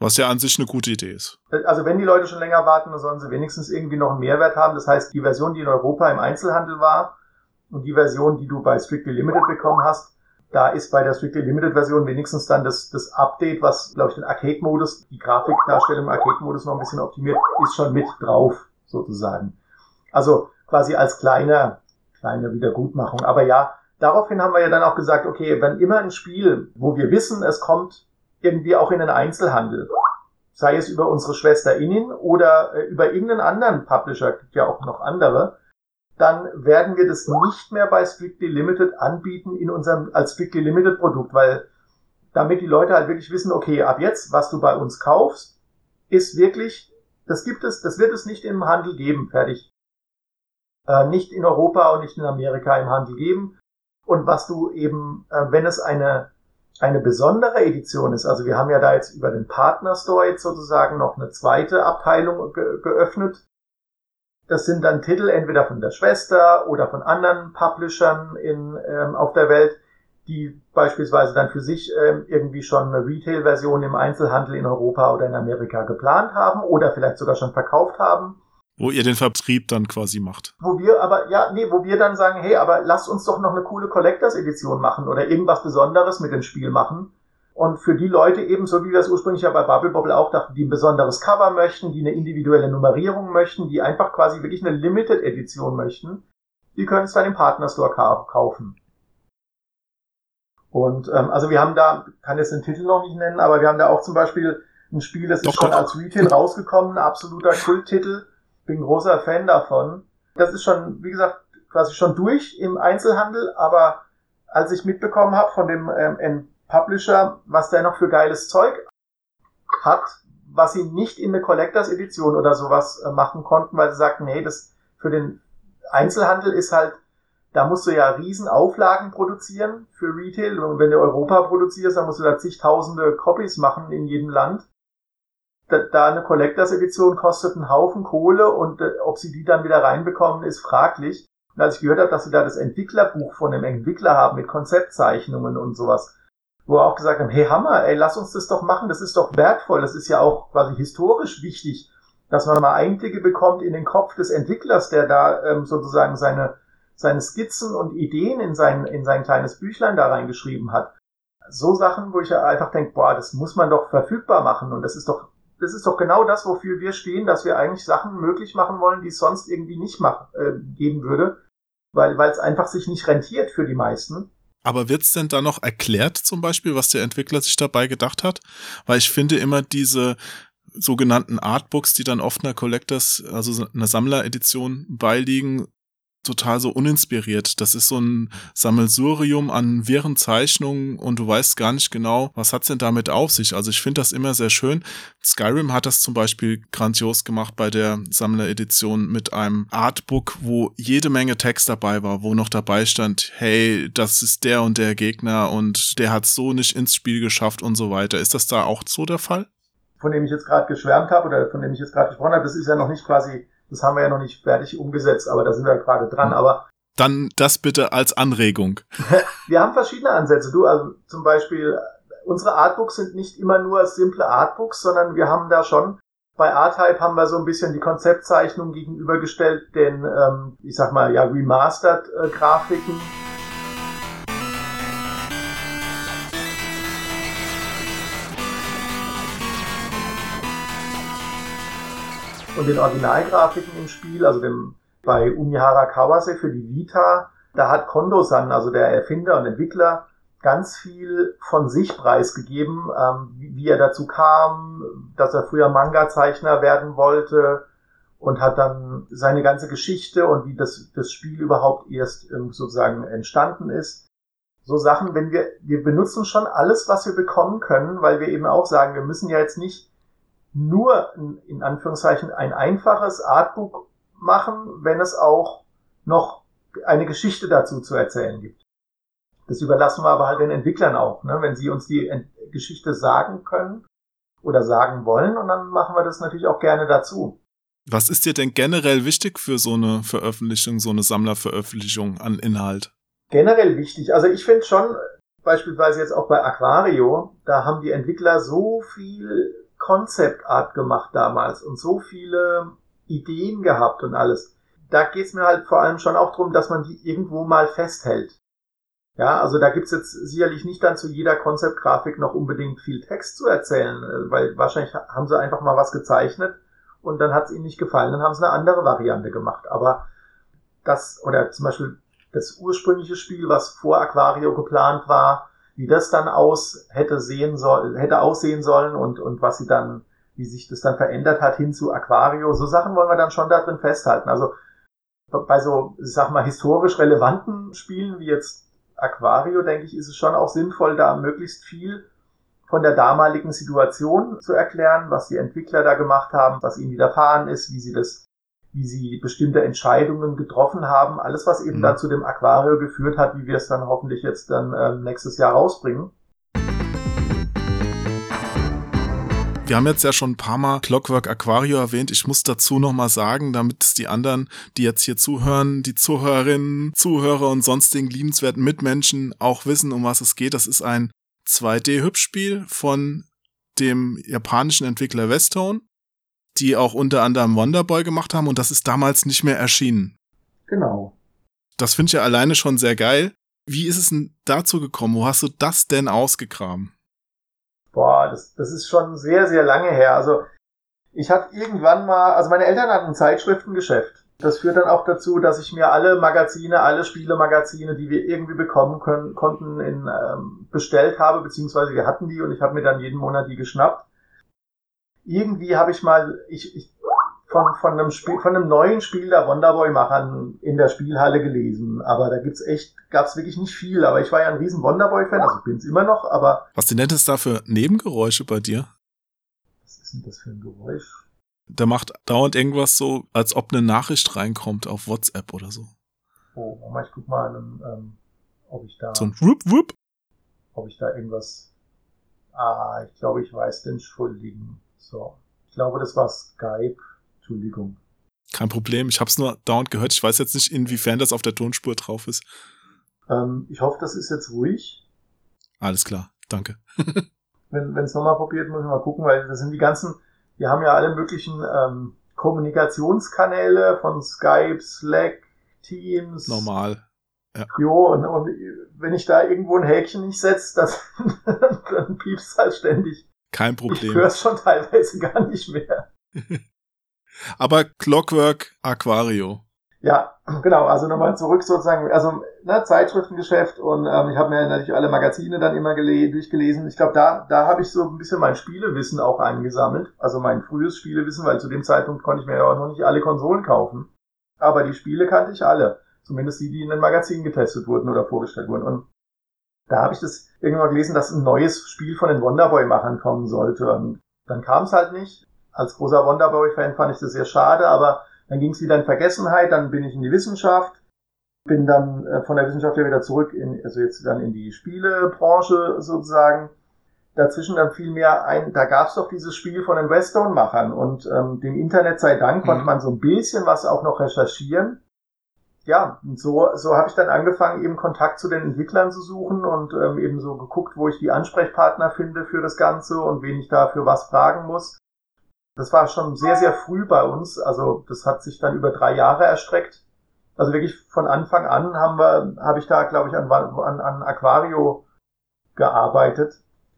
Was ja an sich eine gute Idee ist. Also wenn die Leute schon länger warten, dann sollen sie wenigstens irgendwie noch einen Mehrwert haben. Das heißt, die Version, die in Europa im Einzelhandel war und die Version, die du bei Strictly Limited bekommen hast, da ist bei der Strictly Limited Version wenigstens dann das, das Update, was, glaube ich, den Arcade-Modus, die Grafikdarstellung im Arcade-Modus noch ein bisschen optimiert, ist schon mit drauf, sozusagen. Also quasi als kleine, kleine Wiedergutmachung. Aber ja, daraufhin haben wir ja dann auch gesagt, okay, wenn immer ein Spiel, wo wir wissen, es kommt irgendwie auch in den Einzelhandel, sei es über unsere Schwester Innen oder äh, über irgendeinen anderen Publisher, gibt ja auch noch andere, dann werden wir das nicht mehr bei Strictly Limited anbieten in unserem als Strictly Limited Produkt, weil damit die Leute halt wirklich wissen, okay, ab jetzt, was du bei uns kaufst, ist wirklich, das gibt es, das wird es nicht im Handel geben, fertig. Äh, nicht in Europa und nicht in Amerika im Handel geben. Und was du eben, äh, wenn es eine, eine besondere Edition ist, also wir haben ja da jetzt über den Partner Store jetzt sozusagen noch eine zweite Abteilung ge geöffnet, das sind dann Titel entweder von der Schwester oder von anderen Publishern in, ähm, auf der Welt, die beispielsweise dann für sich ähm, irgendwie schon eine Retail-Version im Einzelhandel in Europa oder in Amerika geplant haben oder vielleicht sogar schon verkauft haben. Wo ihr den Vertrieb dann quasi macht. Wo wir aber, ja, nee, wo wir dann sagen, hey, aber lasst uns doch noch eine coole Collectors-Edition machen oder irgendwas Besonderes mit dem Spiel machen und für die Leute eben, so wie wir es ursprünglich ja bei Bubble Bobble auch dachten, die ein besonderes Cover möchten, die eine individuelle Nummerierung möchten, die einfach quasi wirklich eine Limited Edition möchten, die können es dann im Partner Store kaufen. Und ähm, also wir haben da, kann jetzt den Titel noch nicht nennen, aber wir haben da auch zum Beispiel ein Spiel, das doch, ist schon doch. als Retail rausgekommen, ein absoluter Kulttitel. Bin großer Fan davon. Das ist schon, wie gesagt, quasi schon durch im Einzelhandel, aber als ich mitbekommen habe von dem ähm, Publisher, was der noch für geiles Zeug hat, was sie nicht in eine Collectors Edition oder sowas äh, machen konnten, weil sie sagten, nee, das für den Einzelhandel ist halt, da musst du ja riesen Auflagen produzieren für Retail und wenn du Europa produzierst, dann musst du da zigtausende Copies machen in jedem Land. Da, eine Collectors Edition kostet einen Haufen Kohle und äh, ob sie die dann wieder reinbekommen, ist fraglich. Und als ich gehört habe, dass sie da das Entwicklerbuch von dem Entwickler haben mit Konzeptzeichnungen und sowas, wo auch gesagt haben, hey Hammer, ey, lass uns das doch machen, das ist doch wertvoll, das ist ja auch quasi historisch wichtig, dass man mal Einblicke bekommt in den Kopf des Entwicklers, der da ähm, sozusagen seine, seine Skizzen und Ideen in sein, in sein kleines Büchlein da reingeschrieben hat. So Sachen, wo ich ja einfach denke, boah, das muss man doch verfügbar machen und das ist doch das ist doch genau das, wofür wir stehen, dass wir eigentlich Sachen möglich machen wollen, die es sonst irgendwie nicht mach, äh, geben würde, weil weil es einfach sich nicht rentiert für die meisten. Aber wird's denn da noch erklärt, zum Beispiel, was der Entwickler sich dabei gedacht hat? Weil ich finde immer diese sogenannten Artbooks, die dann oft einer Collectors, also einer Sammleredition beiliegen, total so uninspiriert. Das ist so ein Sammelsurium an wirren Zeichnungen und du weißt gar nicht genau, was hat's denn damit auf sich. Also ich finde das immer sehr schön. Skyrim hat das zum Beispiel grandios gemacht bei der Sammleredition mit einem Artbook, wo jede Menge Text dabei war, wo noch dabei stand, hey, das ist der und der Gegner und der hat so nicht ins Spiel geschafft und so weiter. Ist das da auch so der Fall? Von dem ich jetzt gerade geschwärmt habe oder von dem ich jetzt gerade gesprochen habe, das ist ja noch nicht quasi das haben wir ja noch nicht fertig umgesetzt, aber da sind wir gerade dran. Aber dann das bitte als Anregung. wir haben verschiedene Ansätze. Du, also zum Beispiel, unsere Artbooks sind nicht immer nur simple Artbooks, sondern wir haben da schon bei Artype haben wir so ein bisschen die Konzeptzeichnung gegenübergestellt, den, ähm, ich sag mal, ja, Remastered-Grafiken. Äh, und den Originalgrafiken im Spiel, also dem, bei Umihara Kawase für die Vita, da hat Kondo-san, also der Erfinder und Entwickler, ganz viel von sich preisgegeben, ähm, wie, er dazu kam, dass er früher Manga-Zeichner werden wollte und hat dann seine ganze Geschichte und wie das, das Spiel überhaupt erst ähm, sozusagen entstanden ist. So Sachen, wenn wir, wir benutzen schon alles, was wir bekommen können, weil wir eben auch sagen, wir müssen ja jetzt nicht nur in Anführungszeichen ein einfaches Artbook machen, wenn es auch noch eine Geschichte dazu zu erzählen gibt. Das überlassen wir aber halt den Entwicklern auch, ne? wenn sie uns die Ent Geschichte sagen können oder sagen wollen und dann machen wir das natürlich auch gerne dazu. Was ist dir denn generell wichtig für so eine Veröffentlichung, so eine Sammlerveröffentlichung an Inhalt? Generell wichtig. Also ich finde schon, beispielsweise jetzt auch bei Aquario, da haben die Entwickler so viel Concept Art gemacht damals und so viele Ideen gehabt und alles. Da geht's mir halt vor allem schon auch drum, dass man die irgendwo mal festhält. Ja, also da gibt's jetzt sicherlich nicht dann zu jeder Konzeptgrafik noch unbedingt viel Text zu erzählen, äh, weil wahrscheinlich haben sie einfach mal was gezeichnet und dann hat's ihnen nicht gefallen, dann haben sie eine andere Variante gemacht. Aber das, oder zum Beispiel das ursprüngliche Spiel, was vor Aquario geplant war, wie das dann aus hätte sehen soll, hätte aussehen sollen und, und was sie dann, wie sich das dann verändert hat hin zu Aquario, so Sachen wollen wir dann schon da drin festhalten. Also bei so, ich sag mal, historisch relevanten Spielen wie jetzt Aquario, denke ich, ist es schon auch sinnvoll, da möglichst viel von der damaligen Situation zu erklären, was die Entwickler da gemacht haben, was ihnen widerfahren ist, wie sie das, wie sie bestimmte Entscheidungen getroffen haben, alles, was eben mhm. da zu dem Aquario geführt hat, wie wir es dann hoffentlich jetzt dann ähm, nächstes Jahr rausbringen. Wir haben jetzt ja schon ein paar Mal Clockwork Aquario erwähnt. Ich muss dazu nochmal sagen, damit es die anderen, die jetzt hier zuhören, die Zuhörerinnen, Zuhörer und sonstigen liebenswerten Mitmenschen auch wissen, um was es geht. Das ist ein 2D-Hübschspiel von dem japanischen Entwickler Westone, die auch unter anderem Wonderboy gemacht haben und das ist damals nicht mehr erschienen. Genau. Das finde ich ja alleine schon sehr geil. Wie ist es denn dazu gekommen? Wo hast du das denn ausgegraben? boah, das, das ist schon sehr, sehr lange her. Also ich hatte irgendwann mal, also meine Eltern hatten ein Zeitschriftengeschäft. Das führt dann auch dazu, dass ich mir alle Magazine, alle Spielemagazine, die wir irgendwie bekommen können, konnten, in, ähm, bestellt habe, beziehungsweise wir hatten die und ich habe mir dann jeden Monat die geschnappt. Irgendwie habe ich mal, ich, ich von, von, einem Spiel, von einem neuen Spiel der Wonderboy-Machern in der Spielhalle gelesen. Aber da gibt's echt, gab's wirklich nicht viel. Aber ich war ja ein riesen Wonderboy-Fan, also bin's immer noch, aber. Was denn nennt es da für Nebengeräusche bei dir? Was ist denn das für ein Geräusch? Der macht dauernd irgendwas so, als ob eine Nachricht reinkommt auf WhatsApp oder so. Oh, Mama, ich guck mal, ähm, ob ich da. So ein Whoop Whoop. Ob ich da irgendwas. Ah, ich glaube, ich weiß den Schuldigen. So. Ich glaube, das war Skype. Entschuldigung. Kein Problem, ich habe es nur dauernd gehört. Ich weiß jetzt nicht, inwiefern das auf der Tonspur drauf ist. Ähm, ich hoffe, das ist jetzt ruhig. Alles klar, danke. wenn es nochmal probiert, muss ich mal gucken, weil das sind die ganzen, wir haben ja alle möglichen ähm, Kommunikationskanäle von Skype, Slack, Teams. Normal. Ja. Jo, und, und wenn ich da irgendwo ein Häkchen nicht setze, dann piepst halt ständig. Kein Problem. Ich höre es schon teilweise gar nicht mehr. Aber Clockwork Aquario. Ja, genau. Also nochmal zurück sozusagen, also ne, Zeitschriftengeschäft und ähm, ich habe mir natürlich alle Magazine dann immer durchgelesen. Ich glaube, da, da habe ich so ein bisschen mein Spielewissen auch eingesammelt. Also mein frühes Spielewissen, weil zu dem Zeitpunkt konnte ich mir ja auch noch nicht alle Konsolen kaufen. Aber die Spiele kannte ich alle. Zumindest die, die in den Magazinen getestet wurden oder vorgestellt wurden. Und da habe ich das irgendwann gelesen, dass ein neues Spiel von den Wonderboy-Machern kommen sollte. Und dann kam es halt nicht als großer Wonderboy-Fan fand ich das sehr schade, aber dann ging es wieder in Vergessenheit, dann bin ich in die Wissenschaft, bin dann äh, von der Wissenschaft ja wieder zurück in, also jetzt dann in die Spielebranche sozusagen. Dazwischen dann viel mehr ein, da gab es doch dieses Spiel von den Westone-Machern und ähm, dem Internet sei Dank mhm. konnte man so ein bisschen was auch noch recherchieren. Ja, so, so habe ich dann angefangen, eben Kontakt zu den Entwicklern zu suchen und ähm, eben so geguckt, wo ich die Ansprechpartner finde für das Ganze und wen ich da für was fragen muss. Das war schon sehr, sehr früh bei uns. Also das hat sich dann über drei Jahre erstreckt. Also wirklich von Anfang an haben wir, habe ich da, glaube ich, an, an, an Aquario gearbeitet.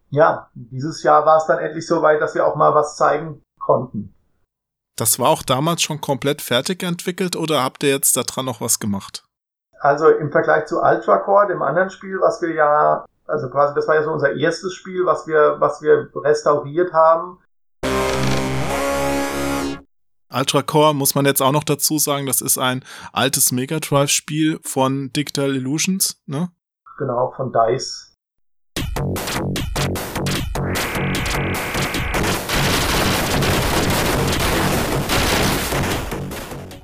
Ja, dieses Jahr war es dann endlich so weit, dass wir auch mal was zeigen konnten. Das war auch damals schon komplett fertig entwickelt oder habt ihr jetzt daran noch was gemacht? Also im Vergleich zu Ultracore, dem anderen Spiel, was wir ja, also quasi, das war ja so unser erstes Spiel, was wir, was wir restauriert haben, Ultra Core muss man jetzt auch noch dazu sagen, das ist ein altes Mega Drive Spiel von Digital Illusions, ne? Genau, von DICE.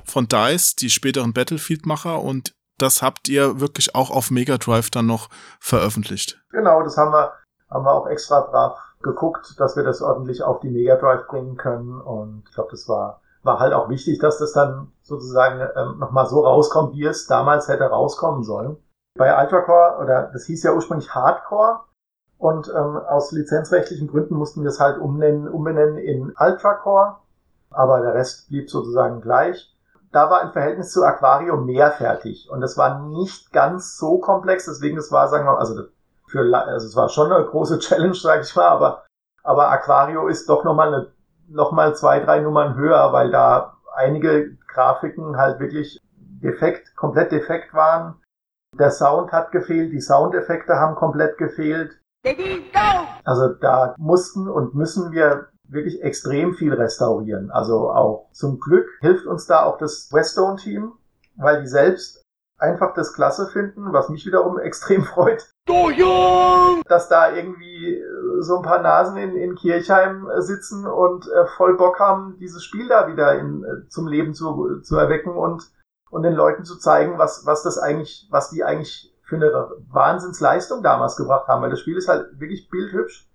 Von DICE, die späteren Battlefield-Macher und das habt ihr wirklich auch auf Mega Drive dann noch veröffentlicht. Genau, das haben wir, haben wir auch extra brav geguckt, dass wir das ordentlich auf die Mega Drive bringen können und ich glaube, das war war halt auch wichtig, dass das dann sozusagen ähm, nochmal so rauskommt, wie es damals hätte rauskommen sollen. Bei Ultracore, oder das hieß ja ursprünglich Hardcore, und ähm, aus lizenzrechtlichen Gründen mussten wir es halt umnennen, umbenennen in Ultracore, aber der Rest blieb sozusagen gleich. Da war im Verhältnis zu Aquario mehr fertig. Und es war nicht ganz so komplex, deswegen es war, sagen wir mal, also für, also es war schon eine große Challenge, sage ich mal, aber, aber Aquario ist doch nochmal eine, nochmal zwei, drei Nummern höher, weil da einige Grafiken halt wirklich defekt, komplett defekt waren. Der Sound hat gefehlt, die Soundeffekte haben komplett gefehlt. Also da mussten und müssen wir wirklich extrem viel restaurieren. Also auch zum Glück hilft uns da auch das Westone-Team, weil die selbst einfach das klasse finden, was mich wiederum extrem freut. Dass da irgendwie äh, so ein paar Nasen in, in Kirchheim äh, sitzen und äh, voll Bock haben, dieses Spiel da wieder in, äh, zum Leben zu, zu erwecken und, und den Leuten zu zeigen, was, was das eigentlich, was die eigentlich für eine Wahnsinnsleistung damals gebracht haben, weil das Spiel ist halt wirklich bildhübsch.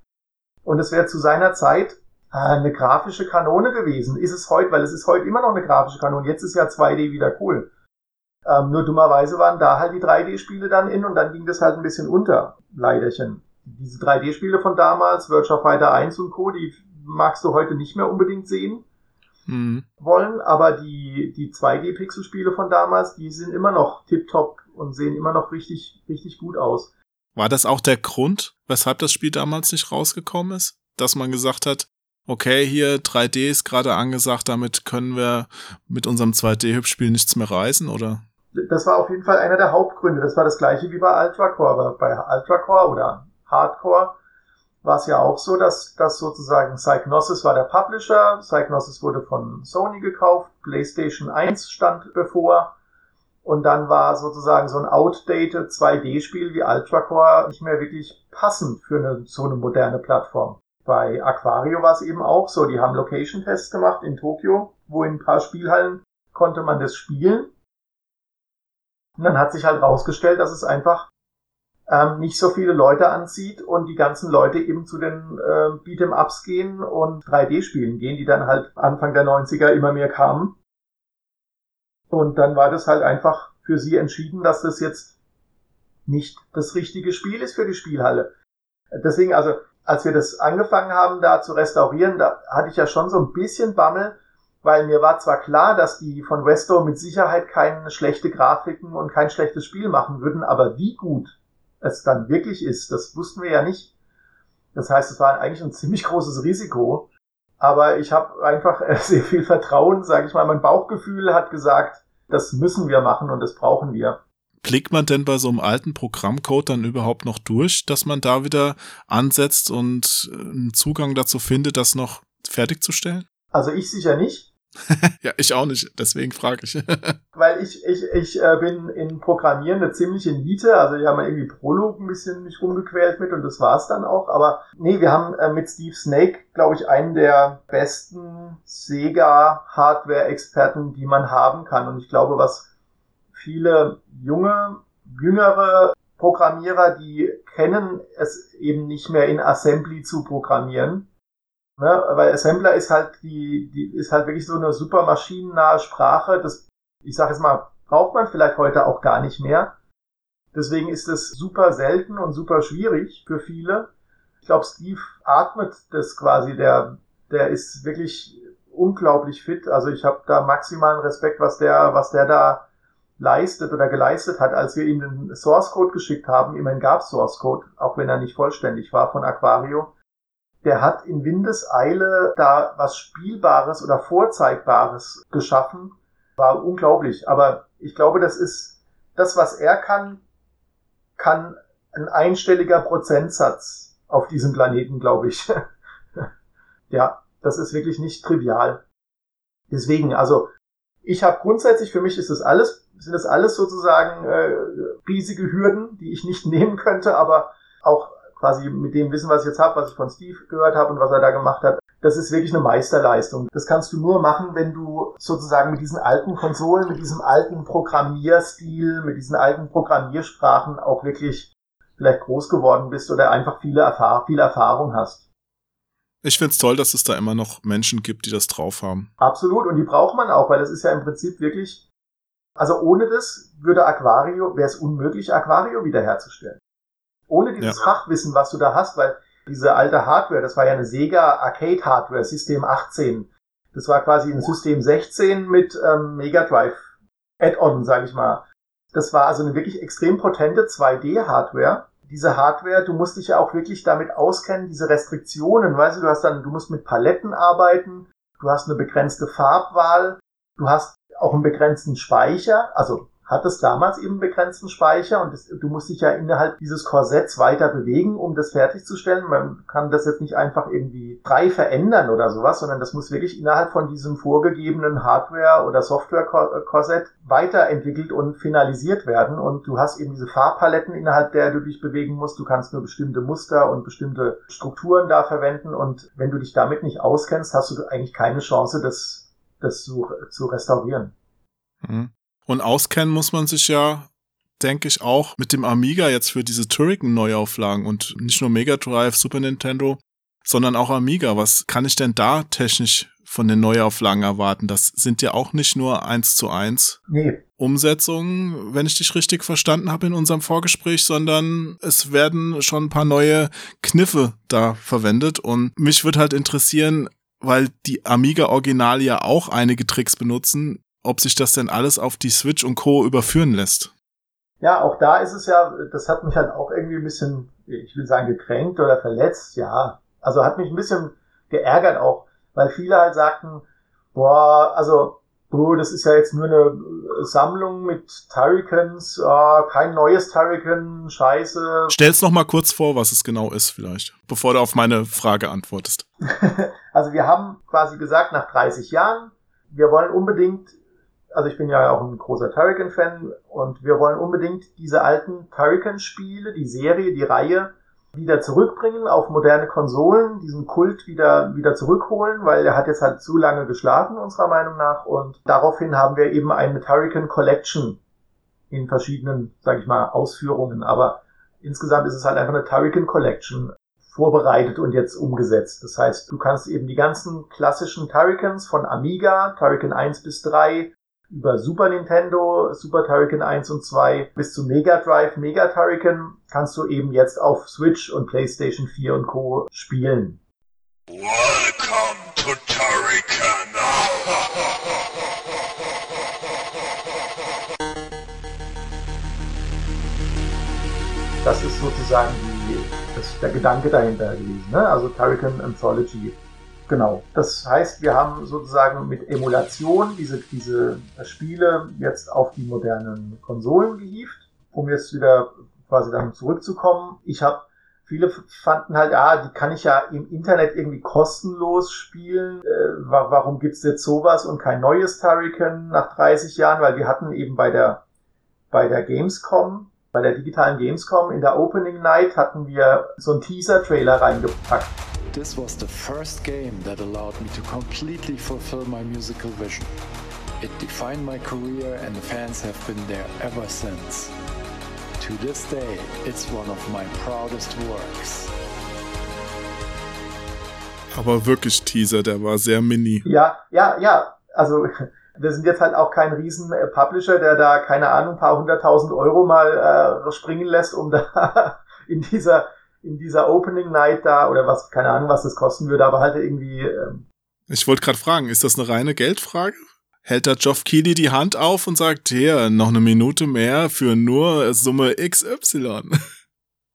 Und es wäre zu seiner Zeit eine grafische Kanone gewesen. Ist es heute, weil es ist heute immer noch eine grafische Kanone. Jetzt ist ja 2D wieder cool. Ähm, nur dummerweise waren da halt die 3D-Spiele dann in und dann ging das halt ein bisschen unter. Leiderchen. Diese 3D-Spiele von damals, Virtual Fighter 1 und Co., die magst du heute nicht mehr unbedingt sehen mhm. wollen, aber die, die 2D-Pixel-Spiele von damals, die sind immer noch tiptop und sehen immer noch richtig, richtig gut aus. War das auch der Grund, weshalb das Spiel damals nicht rausgekommen ist? Dass man gesagt hat, okay, hier 3D ist gerade angesagt, damit können wir mit unserem 2D-Hübschspiel nichts mehr reißen, oder? Das war auf jeden Fall einer der Hauptgründe. Das war das gleiche wie bei Ultracore. Aber bei Ultracore oder Hardcore war es ja auch so, dass, dass sozusagen Psygnosis war der Publisher. Psygnosis wurde von Sony gekauft. PlayStation 1 stand bevor. Und dann war sozusagen so ein outdated 2D-Spiel wie Ultracore nicht mehr wirklich passend für eine, so eine moderne Plattform. Bei Aquario war es eben auch so. Die haben Location-Tests gemacht in Tokio, wo in ein paar Spielhallen konnte man das spielen. Und dann hat sich halt rausgestellt, dass es einfach ähm, nicht so viele Leute anzieht und die ganzen Leute eben zu den äh, Beat'em-Ups gehen und 3D-Spielen gehen, die dann halt Anfang der 90er immer mehr kamen. Und dann war das halt einfach für sie entschieden, dass das jetzt nicht das richtige Spiel ist für die Spielhalle. Deswegen, also als wir das angefangen haben, da zu restaurieren, da hatte ich ja schon so ein bisschen Bammel, weil mir war zwar klar, dass die von Westo mit Sicherheit keine schlechte Grafiken und kein schlechtes Spiel machen würden, aber wie gut es dann wirklich ist, das wussten wir ja nicht. Das heißt, es war eigentlich ein ziemlich großes Risiko, aber ich habe einfach sehr viel Vertrauen, sage ich mal, mein Bauchgefühl hat gesagt, das müssen wir machen und das brauchen wir. Blickt man denn bei so einem alten Programmcode dann überhaupt noch durch, dass man da wieder ansetzt und äh, einen Zugang dazu findet, das noch fertigzustellen? Also ich sicher nicht. ja, ich auch nicht, deswegen frage ich. Weil ich, ich, ich äh, bin in Programmieren eine ziemliche Niete, also ich habe mal irgendwie Prolog ein bisschen mich rumgequält mit und das war's dann auch. Aber nee, wir haben äh, mit Steve Snake, glaube ich, einen der besten Sega-Hardware-Experten, die man haben kann. Und ich glaube, was viele junge, jüngere Programmierer, die kennen es eben nicht mehr in Assembly zu programmieren. Ne? Weil Assembler ist halt die, die ist halt wirklich so eine super maschinennahe Sprache. Das, ich sage jetzt mal, braucht man vielleicht heute auch gar nicht mehr. Deswegen ist es super selten und super schwierig für viele. Ich glaube, Steve atmet das quasi, der, der ist wirklich unglaublich fit. Also ich habe da maximalen Respekt, was der, was der da leistet oder geleistet hat, als wir ihm den Source Code geschickt haben. Immerhin gab Source Code, auch wenn er nicht vollständig war von Aquario. Der hat in Windeseile da was Spielbares oder Vorzeigbares geschaffen. War unglaublich. Aber ich glaube, das ist das, was er kann, kann ein einstelliger Prozentsatz auf diesem Planeten, glaube ich. ja, das ist wirklich nicht trivial. Deswegen, also ich habe grundsätzlich, für mich ist das alles sind das alles sozusagen äh, riesige Hürden, die ich nicht nehmen könnte, aber auch quasi mit dem Wissen, was ich jetzt habe, was ich von Steve gehört habe und was er da gemacht hat, das ist wirklich eine Meisterleistung. Das kannst du nur machen, wenn du sozusagen mit diesen alten Konsolen, mit diesem alten Programmierstil, mit diesen alten Programmiersprachen auch wirklich vielleicht groß geworden bist oder einfach viele Erfahr viel Erfahrung hast. Ich find's toll, dass es da immer noch Menschen gibt, die das drauf haben. Absolut, und die braucht man auch, weil das ist ja im Prinzip wirklich also ohne das würde Aquario, wäre es unmöglich, Aquario wiederherzustellen. Ohne dieses ja. Fachwissen, was du da hast, weil diese alte Hardware, das war ja eine Sega Arcade Hardware, System 18, Das war quasi ein System 16 mit ähm, Mega Drive Add-on, sage ich mal. Das war also eine wirklich extrem potente 2D-Hardware. Diese Hardware, du musst dich ja auch wirklich damit auskennen, diese Restriktionen, weißt du, du hast dann, du musst mit Paletten arbeiten, du hast eine begrenzte Farbwahl, du hast auch einen begrenzten Speicher, also hat es damals eben begrenzten Speicher und das, du musst dich ja innerhalb dieses Korsetts weiter bewegen, um das fertigzustellen. Man kann das jetzt nicht einfach irgendwie frei verändern oder sowas, sondern das muss wirklich innerhalb von diesem vorgegebenen Hardware- oder Software-Korsett weiterentwickelt und finalisiert werden. Und du hast eben diese Farbpaletten, innerhalb der du dich bewegen musst. Du kannst nur bestimmte Muster und bestimmte Strukturen da verwenden. Und wenn du dich damit nicht auskennst, hast du eigentlich keine Chance, das, das zu, zu restaurieren. Mhm. Und auskennen muss man sich ja, denke ich, auch mit dem Amiga jetzt für diese Turrican-Neuauflagen und nicht nur Mega Drive, Super Nintendo, sondern auch Amiga. Was kann ich denn da technisch von den Neuauflagen erwarten? Das sind ja auch nicht nur eins zu eins nee. Umsetzungen, wenn ich dich richtig verstanden habe in unserem Vorgespräch, sondern es werden schon ein paar neue Kniffe da verwendet. Und mich würde halt interessieren, weil die Amiga Original ja auch einige Tricks benutzen, ob sich das denn alles auf die Switch und Co. überführen lässt. Ja, auch da ist es ja, das hat mich halt auch irgendwie ein bisschen, ich will sagen, gekränkt oder verletzt, ja. Also hat mich ein bisschen geärgert auch, weil viele halt sagten, boah, also, boah, das ist ja jetzt nur eine Sammlung mit Turricans, äh, kein neues Turrican, scheiße. Stell's noch mal kurz vor, was es genau ist vielleicht, bevor du auf meine Frage antwortest. also wir haben quasi gesagt, nach 30 Jahren, wir wollen unbedingt also ich bin ja auch ein großer Turrican-Fan und wir wollen unbedingt diese alten Turrican-Spiele, die Serie, die Reihe wieder zurückbringen auf moderne Konsolen, diesen Kult wieder, wieder zurückholen, weil er hat jetzt halt zu lange geschlafen, unserer Meinung nach. Und daraufhin haben wir eben eine Turrican Collection in verschiedenen, sage ich mal, Ausführungen. Aber insgesamt ist es halt einfach eine Turrican Collection vorbereitet und jetzt umgesetzt. Das heißt, du kannst eben die ganzen klassischen Turricans von Amiga, Turrican 1 bis 3, über Super Nintendo, Super Turrican 1 und 2 bis zu Mega Drive, Mega Turrican kannst du eben jetzt auf Switch und PlayStation 4 und Co. spielen. Welcome to Turrican! das ist sozusagen die, das, der Gedanke dahinter gewesen. Ne? Also Turrican Anthology Genau. Das heißt, wir haben sozusagen mit Emulation diese, diese Spiele jetzt auf die modernen Konsolen gehievt, um jetzt wieder quasi dann zurückzukommen. Ich habe viele fanden halt, ah, die kann ich ja im Internet irgendwie kostenlos spielen. Äh, warum gibt's jetzt sowas und kein neues Turrican nach 30 Jahren? Weil wir hatten eben bei der bei der Gamescom, bei der digitalen Gamescom in der Opening Night hatten wir so einen Teaser-Trailer reingepackt This was the first game that allowed me to completely fulfill my musical vision. It defined my career and the fans have been there ever since. To this day, it's one of my proudest works. Aber wirklich Teaser, der war sehr mini. Ja, ja, ja. Also wir sind jetzt halt auch kein riesen äh, Publisher, der da, keine Ahnung, ein paar hunderttausend Euro mal äh, springen lässt, um da in dieser in dieser Opening Night da oder was, keine Ahnung, was das kosten würde, aber halt irgendwie. Ähm ich wollte gerade fragen, ist das eine reine Geldfrage? Hält da Geoff Keighley die Hand auf und sagt, hier, noch eine Minute mehr für nur Summe XY?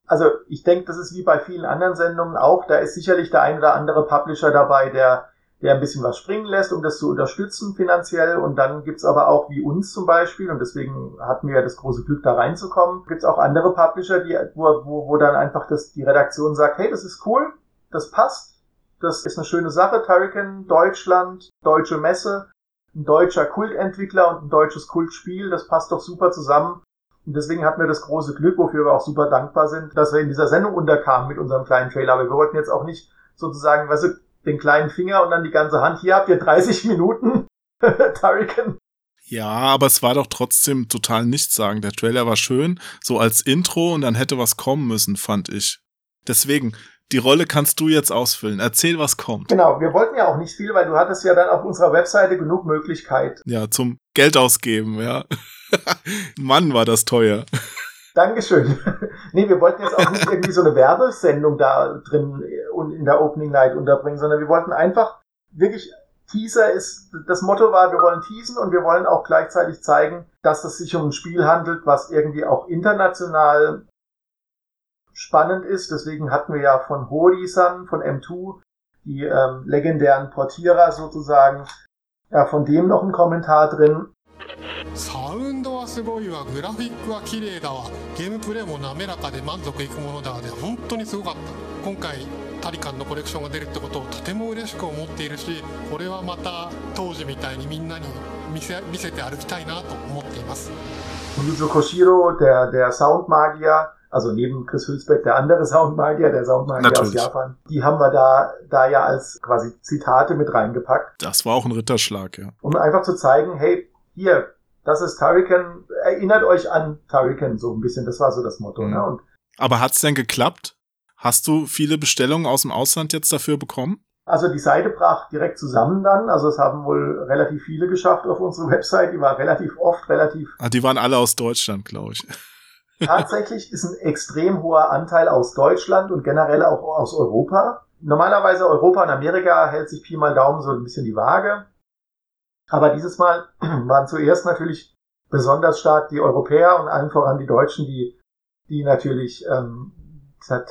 Also ich denke, das ist wie bei vielen anderen Sendungen auch. Da ist sicherlich der ein oder andere Publisher dabei, der der ein bisschen was springen lässt, um das zu unterstützen finanziell. Und dann gibt's aber auch wie uns zum Beispiel, und deswegen hatten wir ja das große Glück, da reinzukommen, gibt's auch andere Publisher, die, wo, wo, wo dann einfach das, die Redaktion sagt, hey, das ist cool, das passt, das ist eine schöne Sache, Turrican, Deutschland, deutsche Messe, ein deutscher Kultentwickler und ein deutsches Kultspiel, das passt doch super zusammen. Und deswegen hatten wir das große Glück, wofür wir auch super dankbar sind, dass wir in dieser Sendung unterkamen mit unserem kleinen Trailer. Aber wir wollten jetzt auch nicht sozusagen, weißt du, den kleinen Finger und dann die ganze Hand. Hier habt ihr 30 Minuten Turrican. Ja, aber es war doch trotzdem total nichts sagen. Der Trailer war schön, so als Intro und dann hätte was kommen müssen, fand ich. Deswegen, die Rolle kannst du jetzt ausfüllen. Erzähl, was kommt. Genau, wir wollten ja auch nicht viel, weil du hattest ja dann auf unserer Webseite genug Möglichkeit. Ja, zum Geld ausgeben, ja. Mann, war das teuer. Dankeschön. nee, wir wollten jetzt auch nicht irgendwie so eine Werbesendung da drin und in der Opening Night unterbringen, sondern wir wollten einfach wirklich Teaser ist, das Motto war, wir wollen teasen und wir wollen auch gleichzeitig zeigen, dass es sich um ein Spiel handelt, was irgendwie auch international spannend ist. Deswegen hatten wir ja von Hori-san, von M2, die ähm, legendären Portierer sozusagen, ja, von dem noch ein Kommentar drin. サウンドはすごいわグラフィックは綺麗だわゲームプレイも滑らかで満足いくものだで本当にすごかった今回タリカンのコレクションが出るってことをとても嬉しく思っているしこれはまた当時みたいにみんなに見せ見せて歩きたいなと思っています Yuzo Koshiro, der, der Soundmagier, also neben Chris Hülsbeck der andere Soundmagier, der Soundmagier Natürlich. aus Japan, die haben wir da, da ja als quasi Zitate mit reingepackt. Das war auch ein Ritterschlag, ja. Um einfach zu zeigen, hey, hier, das ist Tarikan, erinnert euch an Tarikan so ein bisschen, das war so das Motto. Mhm. Ne? Und Aber hat's denn geklappt? Hast du viele Bestellungen aus dem Ausland jetzt dafür bekommen? Also die Seite brach direkt zusammen dann. Also es haben wohl relativ viele geschafft auf unsere Website. Die war relativ oft relativ. Ah, die waren alle aus Deutschland, glaube ich. Tatsächlich ist ein extrem hoher Anteil aus Deutschland und generell auch aus Europa. Normalerweise Europa und Amerika hält sich Pi mal Daumen so ein bisschen die Waage. Aber dieses Mal waren zuerst natürlich besonders stark die Europäer und allen voran die Deutschen, die, die natürlich ähm,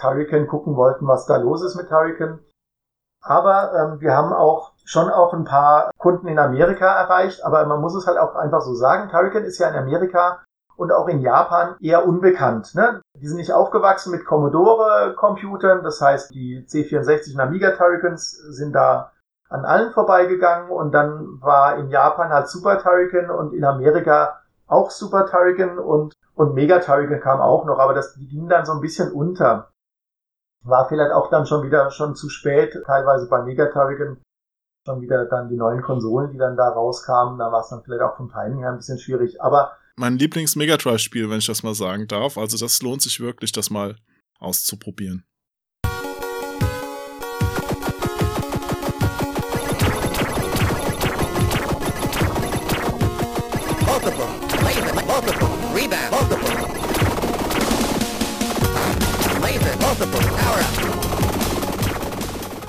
Turrican gucken wollten, was da los ist mit Turrican. Aber ähm, wir haben auch schon auch ein paar Kunden in Amerika erreicht, aber man muss es halt auch einfach so sagen, Turrican ist ja in Amerika und auch in Japan eher unbekannt. Ne? Die sind nicht aufgewachsen mit Commodore-Computern, das heißt, die C64 und Amiga Turricans sind da an allen vorbeigegangen und dann war in Japan halt Super Turrican und in Amerika auch Super Turrican und, und Mega Turrican kam auch noch, aber das, die ging dann so ein bisschen unter. War vielleicht auch dann schon wieder schon zu spät, teilweise bei Mega Turrican schon wieder dann die neuen Konsolen, die dann da rauskamen, da war es dann vielleicht auch vom Timing her ein bisschen schwierig, aber mein Lieblings Mega Drive Spiel, wenn ich das mal sagen darf, also das lohnt sich wirklich, das mal auszuprobieren.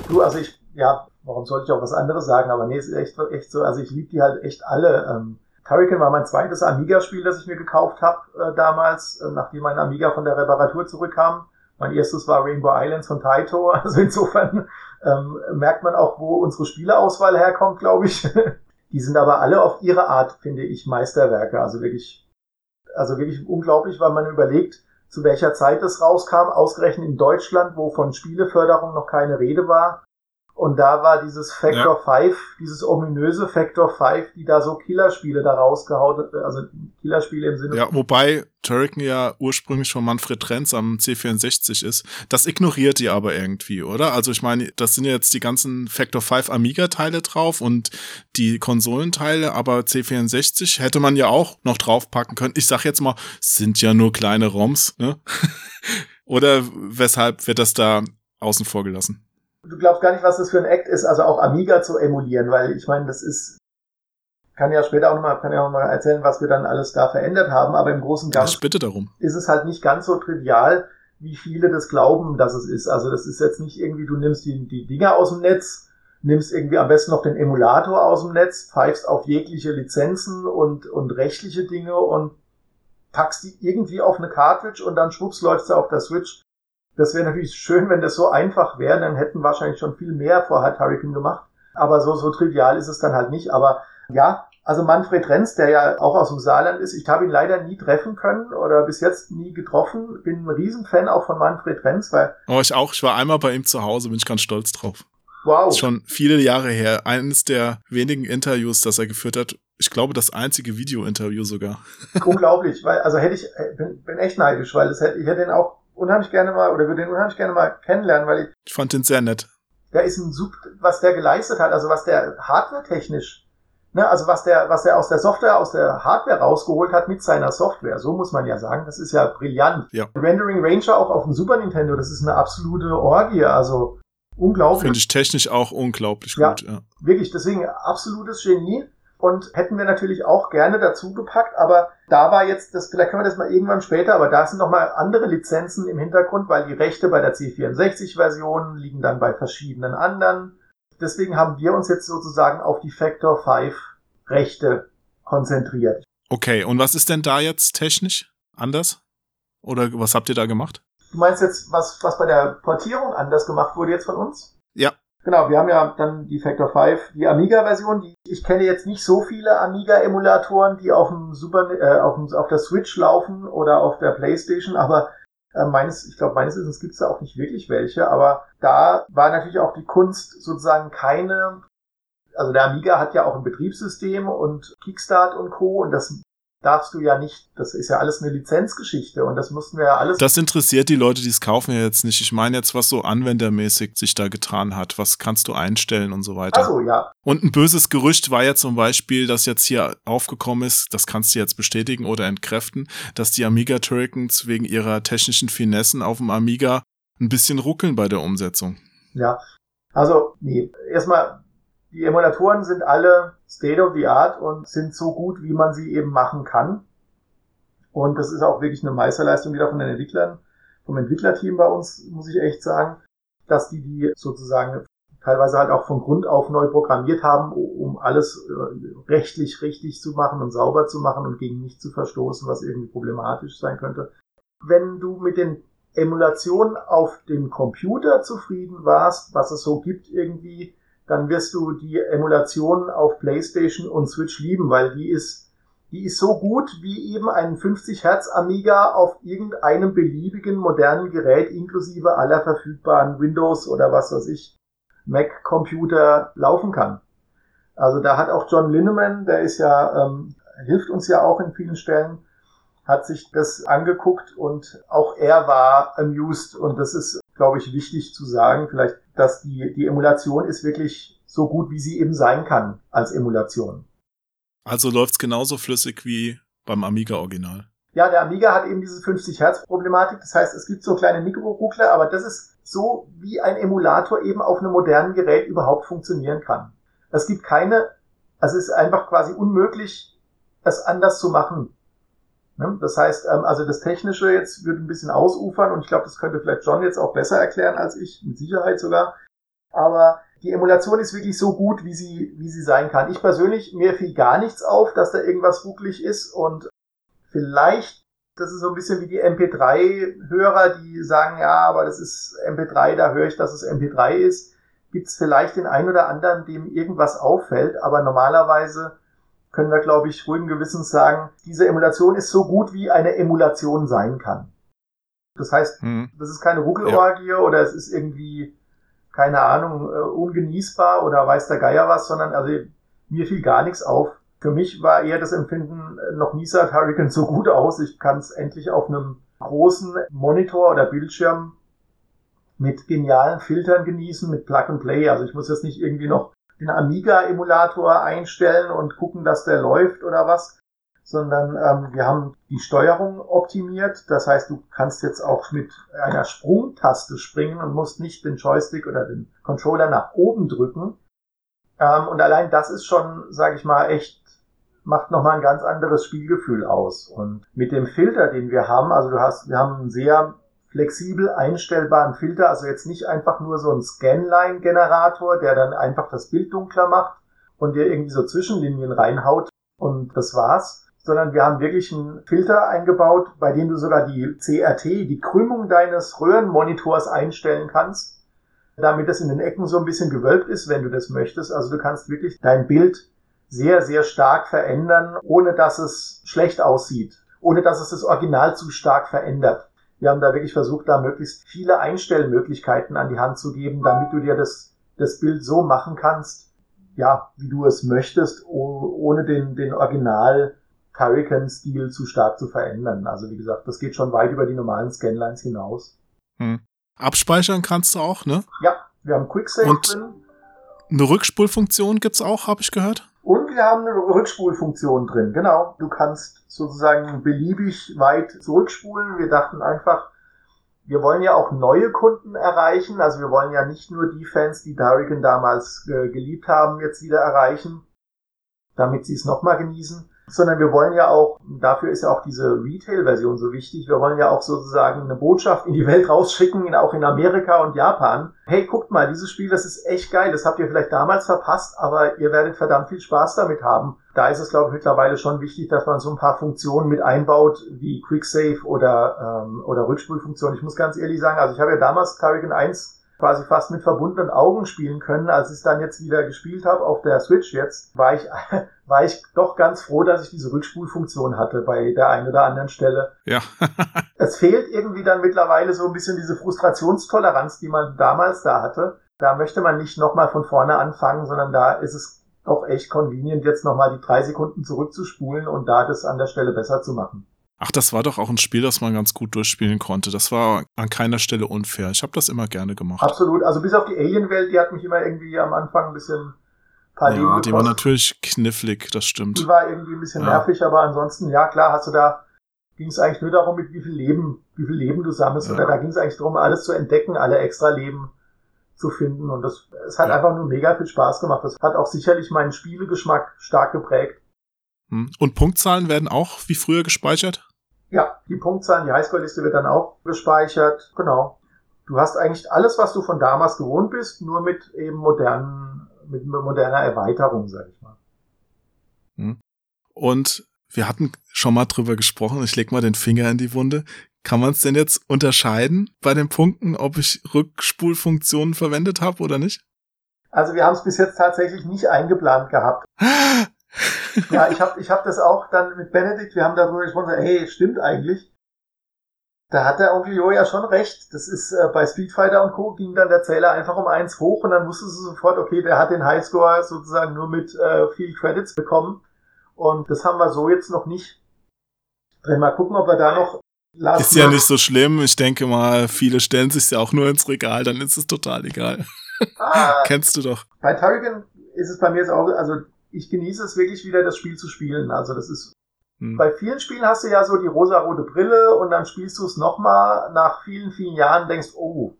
Du, also ich, ja, warum sollte ich auch was anderes sagen, aber nee, ist echt, echt so, also ich liebe die halt echt alle. Ähm, Turrican war mein zweites Amiga-Spiel, das ich mir gekauft habe äh, damals, äh, nachdem mein Amiga von der Reparatur zurückkam. Mein erstes war Rainbow Islands von Taito, also insofern ähm, merkt man auch, wo unsere Spieleauswahl herkommt, glaube ich. die sind aber alle auf ihre Art, finde ich, Meisterwerke. Also wirklich, also wirklich unglaublich, weil man überlegt, zu welcher Zeit es rauskam, ausgerechnet in Deutschland, wo von Spieleförderung noch keine Rede war. Und da war dieses Factor ja. 5, dieses ominöse Factor 5, die da so Killerspiele da rausgehauen, also Killerspiele im Sinne. Ja, wobei Turrican ja ursprünglich von Manfred Trenz am C64 ist. Das ignoriert die aber irgendwie, oder? Also ich meine, das sind jetzt die ganzen Factor 5 Amiga-Teile drauf und die Konsolenteile, aber C64 hätte man ja auch noch draufpacken können. Ich sag jetzt mal, sind ja nur kleine ROMs, ne? oder weshalb wird das da außen vor gelassen? Du glaubst gar nicht, was das für ein Act ist, also auch Amiga zu emulieren, weil ich meine, das ist, kann ja später auch nochmal, kann ja auch mal erzählen, was wir dann alles da verändert haben, aber im Großen und Ganzen bitte darum. ist es halt nicht ganz so trivial, wie viele das glauben, dass es ist. Also das ist jetzt nicht irgendwie, du nimmst die, die Dinger aus dem Netz, nimmst irgendwie am besten noch den Emulator aus dem Netz, pfeifst auf jegliche Lizenzen und, und rechtliche Dinge und packst die irgendwie auf eine Cartridge und dann schwupps läuft sie auf der Switch das wäre natürlich schön, wenn das so einfach wäre, dann hätten wahrscheinlich schon viel mehr vorher Hurricane gemacht. Aber so, so trivial ist es dann halt nicht. Aber ja, also Manfred Renz, der ja auch aus dem Saarland ist, ich habe ihn leider nie treffen können oder bis jetzt nie getroffen. Bin ein Riesenfan auch von Manfred Renz, weil. Oh, ich auch. Ich war einmal bei ihm zu Hause, bin ich ganz stolz drauf. Wow. Das ist schon viele Jahre her. Eines der wenigen Interviews, das er geführt hat. Ich glaube, das einzige Video-Interview sogar. Unglaublich, weil, also hätte ich, äh, bin, bin echt neidisch, weil das hätte, ich hätte ihn auch unheimlich gerne mal, oder würde den unheimlich gerne mal kennenlernen, weil ich. Ich fand den sehr nett. Der ist ein Sub, was der geleistet hat, also was der hardware-technisch, ne, also was der, was der aus der Software, aus der Hardware rausgeholt hat mit seiner Software, so muss man ja sagen, das ist ja brillant. Ja. Rendering Ranger auch auf dem Super Nintendo, das ist eine absolute Orgie, also unglaublich. Finde ich technisch auch unglaublich ja, gut, ja. Wirklich, deswegen absolutes Genie und hätten wir natürlich auch gerne dazu gepackt, aber da war jetzt, das, vielleicht können wir das mal irgendwann später, aber da sind nochmal andere Lizenzen im Hintergrund, weil die Rechte bei der C64-Version liegen dann bei verschiedenen anderen. deswegen haben wir uns jetzt sozusagen auf die Factor 5 Rechte konzentriert. Okay, und was ist denn da jetzt technisch anders? Oder was habt ihr da gemacht? Du meinst jetzt, was, was bei der Portierung anders gemacht wurde jetzt von uns? Ja. Genau, wir haben ja dann die Factor 5, die Amiga-Version. Ich kenne jetzt nicht so viele Amiga-Emulatoren, die auf dem Super, äh, auf, dem, auf der Switch laufen oder auf der Playstation, aber äh, meines, ich glaube, meines Wissens gibt es da auch nicht wirklich welche, aber da war natürlich auch die Kunst sozusagen keine also der Amiga hat ja auch ein Betriebssystem und Kickstart und Co. und das darfst du ja nicht, das ist ja alles eine Lizenzgeschichte und das mussten wir ja alles. Das interessiert die Leute, die es kaufen ja jetzt nicht. Ich meine jetzt, was so anwendermäßig sich da getan hat. Was kannst du einstellen und so weiter. Also ja. Und ein böses Gerücht war ja zum Beispiel, dass jetzt hier aufgekommen ist, das kannst du jetzt bestätigen oder entkräften, dass die Amiga Turricans wegen ihrer technischen Finessen auf dem Amiga ein bisschen ruckeln bei der Umsetzung. Ja. Also, nee, erstmal die Emulatoren sind alle State of the Art und sind so gut, wie man sie eben machen kann. Und das ist auch wirklich eine Meisterleistung wieder von den Entwicklern, vom Entwicklerteam bei uns, muss ich echt sagen, dass die die sozusagen teilweise halt auch von Grund auf neu programmiert haben, um alles äh, rechtlich richtig zu machen und sauber zu machen und gegen nichts zu verstoßen, was irgendwie problematisch sein könnte. Wenn du mit den Emulationen auf dem Computer zufrieden warst, was es so gibt irgendwie, dann wirst du die Emulation auf PlayStation und Switch lieben, weil die ist, die ist so gut wie eben ein 50 Hertz Amiga auf irgendeinem beliebigen modernen Gerät inklusive aller verfügbaren Windows oder was weiß ich Mac Computer laufen kann. Also da hat auch John Linneman, der ist ja ähm, hilft uns ja auch in vielen Stellen, hat sich das angeguckt und auch er war amused und das ist glaube ich, wichtig zu sagen, vielleicht, dass die, die Emulation ist wirklich so gut, wie sie eben sein kann als Emulation. Also läuft's genauso flüssig wie beim Amiga-Original. Ja, der Amiga hat eben diese 50 Hertz Problematik. Das heißt, es gibt so kleine Mikroruckler, aber das ist so, wie ein Emulator eben auf einem modernen Gerät überhaupt funktionieren kann. Es gibt keine, also es ist einfach quasi unmöglich, es anders zu machen. Ne? Das heißt, ähm, also das Technische jetzt wird ein bisschen ausufern und ich glaube, das könnte vielleicht John jetzt auch besser erklären als ich, mit Sicherheit sogar. Aber die Emulation ist wirklich so gut, wie sie, wie sie sein kann. Ich persönlich, mir fiel gar nichts auf, dass da irgendwas rucklig ist und vielleicht, das ist so ein bisschen wie die MP3-Hörer, die sagen, ja, aber das ist MP3, da höre ich, dass es MP3 ist. Gibt es vielleicht den einen oder anderen, dem irgendwas auffällt, aber normalerweise können wir, glaube ich, ruhigen Gewissens sagen, diese Emulation ist so gut, wie eine Emulation sein kann. Das heißt, mhm. das ist keine Ruckelorgie ja. oder es ist irgendwie, keine Ahnung, äh, ungenießbar oder weiß der Geier was, sondern also mir fiel gar nichts auf. Für mich war eher das Empfinden, äh, noch nie sah Hurricane so gut aus. Ich kann es endlich auf einem großen Monitor oder Bildschirm mit genialen Filtern genießen, mit Plug and Play. Also ich muss jetzt nicht irgendwie noch den Amiga-Emulator einstellen und gucken, dass der läuft oder was, sondern ähm, wir haben die Steuerung optimiert. Das heißt, du kannst jetzt auch mit einer Sprungtaste springen und musst nicht den Joystick oder den Controller nach oben drücken. Ähm, und allein das ist schon, sage ich mal, echt macht nochmal ein ganz anderes Spielgefühl aus. Und mit dem Filter, den wir haben, also du hast, wir haben einen sehr flexibel einstellbaren Filter, also jetzt nicht einfach nur so ein Scanline-Generator, der dann einfach das Bild dunkler macht und dir irgendwie so Zwischenlinien reinhaut und das war's, sondern wir haben wirklich einen Filter eingebaut, bei dem du sogar die CRT, die Krümmung deines Röhrenmonitors einstellen kannst, damit es in den Ecken so ein bisschen gewölbt ist, wenn du das möchtest. Also du kannst wirklich dein Bild sehr, sehr stark verändern, ohne dass es schlecht aussieht, ohne dass es das Original zu stark verändert. Wir haben da wirklich versucht, da möglichst viele Einstellmöglichkeiten an die Hand zu geben, damit du dir das, das Bild so machen kannst, ja, wie du es möchtest, ohne den, den Original Hurricane-Stil zu stark zu verändern. Also wie gesagt, das geht schon weit über die normalen Scanlines hinaus. Hm. Abspeichern kannst du auch, ne? Ja, wir haben Quicksave Und drin. Eine Rückspulfunktion gibt's auch, habe ich gehört. Und wir haben eine Rückspulfunktion drin, genau. Du kannst sozusagen beliebig weit zurückspulen. Wir dachten einfach, wir wollen ja auch neue Kunden erreichen. Also wir wollen ja nicht nur die Fans, die Darrigan damals äh, geliebt haben, jetzt wieder erreichen, damit sie es nochmal genießen. Sondern wir wollen ja auch, dafür ist ja auch diese Retail-Version so wichtig, wir wollen ja auch sozusagen eine Botschaft in die Welt rausschicken, auch in Amerika und Japan. Hey, guckt mal, dieses Spiel, das ist echt geil, das habt ihr vielleicht damals verpasst, aber ihr werdet verdammt viel Spaß damit haben. Da ist es, glaube ich, mittlerweile schon wichtig, dass man so ein paar Funktionen mit einbaut, wie Quick Save oder, ähm, oder Rückspulfunktionen. Ich muss ganz ehrlich sagen, also ich habe ja damals Carrigan 1 quasi fast mit verbundenen Augen spielen können. Als ich es dann jetzt wieder gespielt habe auf der Switch jetzt, war ich, war ich doch ganz froh, dass ich diese Rückspulfunktion hatte bei der einen oder anderen Stelle. Ja. es fehlt irgendwie dann mittlerweile so ein bisschen diese Frustrationstoleranz, die man damals da hatte. Da möchte man nicht nochmal von vorne anfangen, sondern da ist es doch echt convenient, jetzt nochmal die drei Sekunden zurückzuspulen und da das an der Stelle besser zu machen. Ach, das war doch auch ein Spiel, das man ganz gut durchspielen konnte. Das war an keiner Stelle unfair. Ich habe das immer gerne gemacht. Absolut. Also bis auf die Alien-Welt, die hat mich immer irgendwie am Anfang ein bisschen paar Ja, Leben die war natürlich knifflig, das stimmt. Die war irgendwie ein bisschen ja. nervig, aber ansonsten, ja klar, hast du da, ging es eigentlich nur darum, mit wie viel Leben, wie viel Leben du sammelst. Ja. Oder da ging es eigentlich darum, alles zu entdecken, alle extra Leben zu finden. Und das, es hat ja. einfach nur mega viel Spaß gemacht. Das hat auch sicherlich meinen Spielegeschmack stark geprägt. Hm. Und Punktzahlen werden auch wie früher gespeichert? Ja, die Punktzahlen, die Highscore-Liste wird dann auch gespeichert. Genau. Du hast eigentlich alles, was du von damals gewohnt bist, nur mit eben modernen, mit moderner Erweiterung, sag ich mal. Hm. Und wir hatten schon mal drüber gesprochen, ich leg mal den Finger in die Wunde. Kann man es denn jetzt unterscheiden bei den Punkten, ob ich Rückspulfunktionen verwendet habe oder nicht? Also wir haben es bis jetzt tatsächlich nicht eingeplant gehabt. ja, ich habe ich hab das auch dann mit Benedikt, wir haben darüber gesprochen, hey, stimmt eigentlich. Da hat der Onkel Jo ja schon recht. Das ist äh, bei Street Fighter und Co. ging dann der Zähler einfach um eins hoch und dann wusste sie sofort, okay, der hat den Highscore sozusagen nur mit äh, viel Credits bekommen. Und das haben wir so jetzt noch nicht drin. Mal gucken, ob wir da noch ist ja nicht so schlimm. Ich denke mal, viele stellen sich ja auch nur ins Regal, dann ist es total egal. Ah, Kennst du doch. Bei Tarrigan ist es bei mir jetzt auch, also ich genieße es wirklich wieder, das Spiel zu spielen. Also das ist hm. Bei vielen Spielen hast du ja so die rosa-rote Brille und dann spielst du es nochmal nach vielen, vielen Jahren denkst, oh,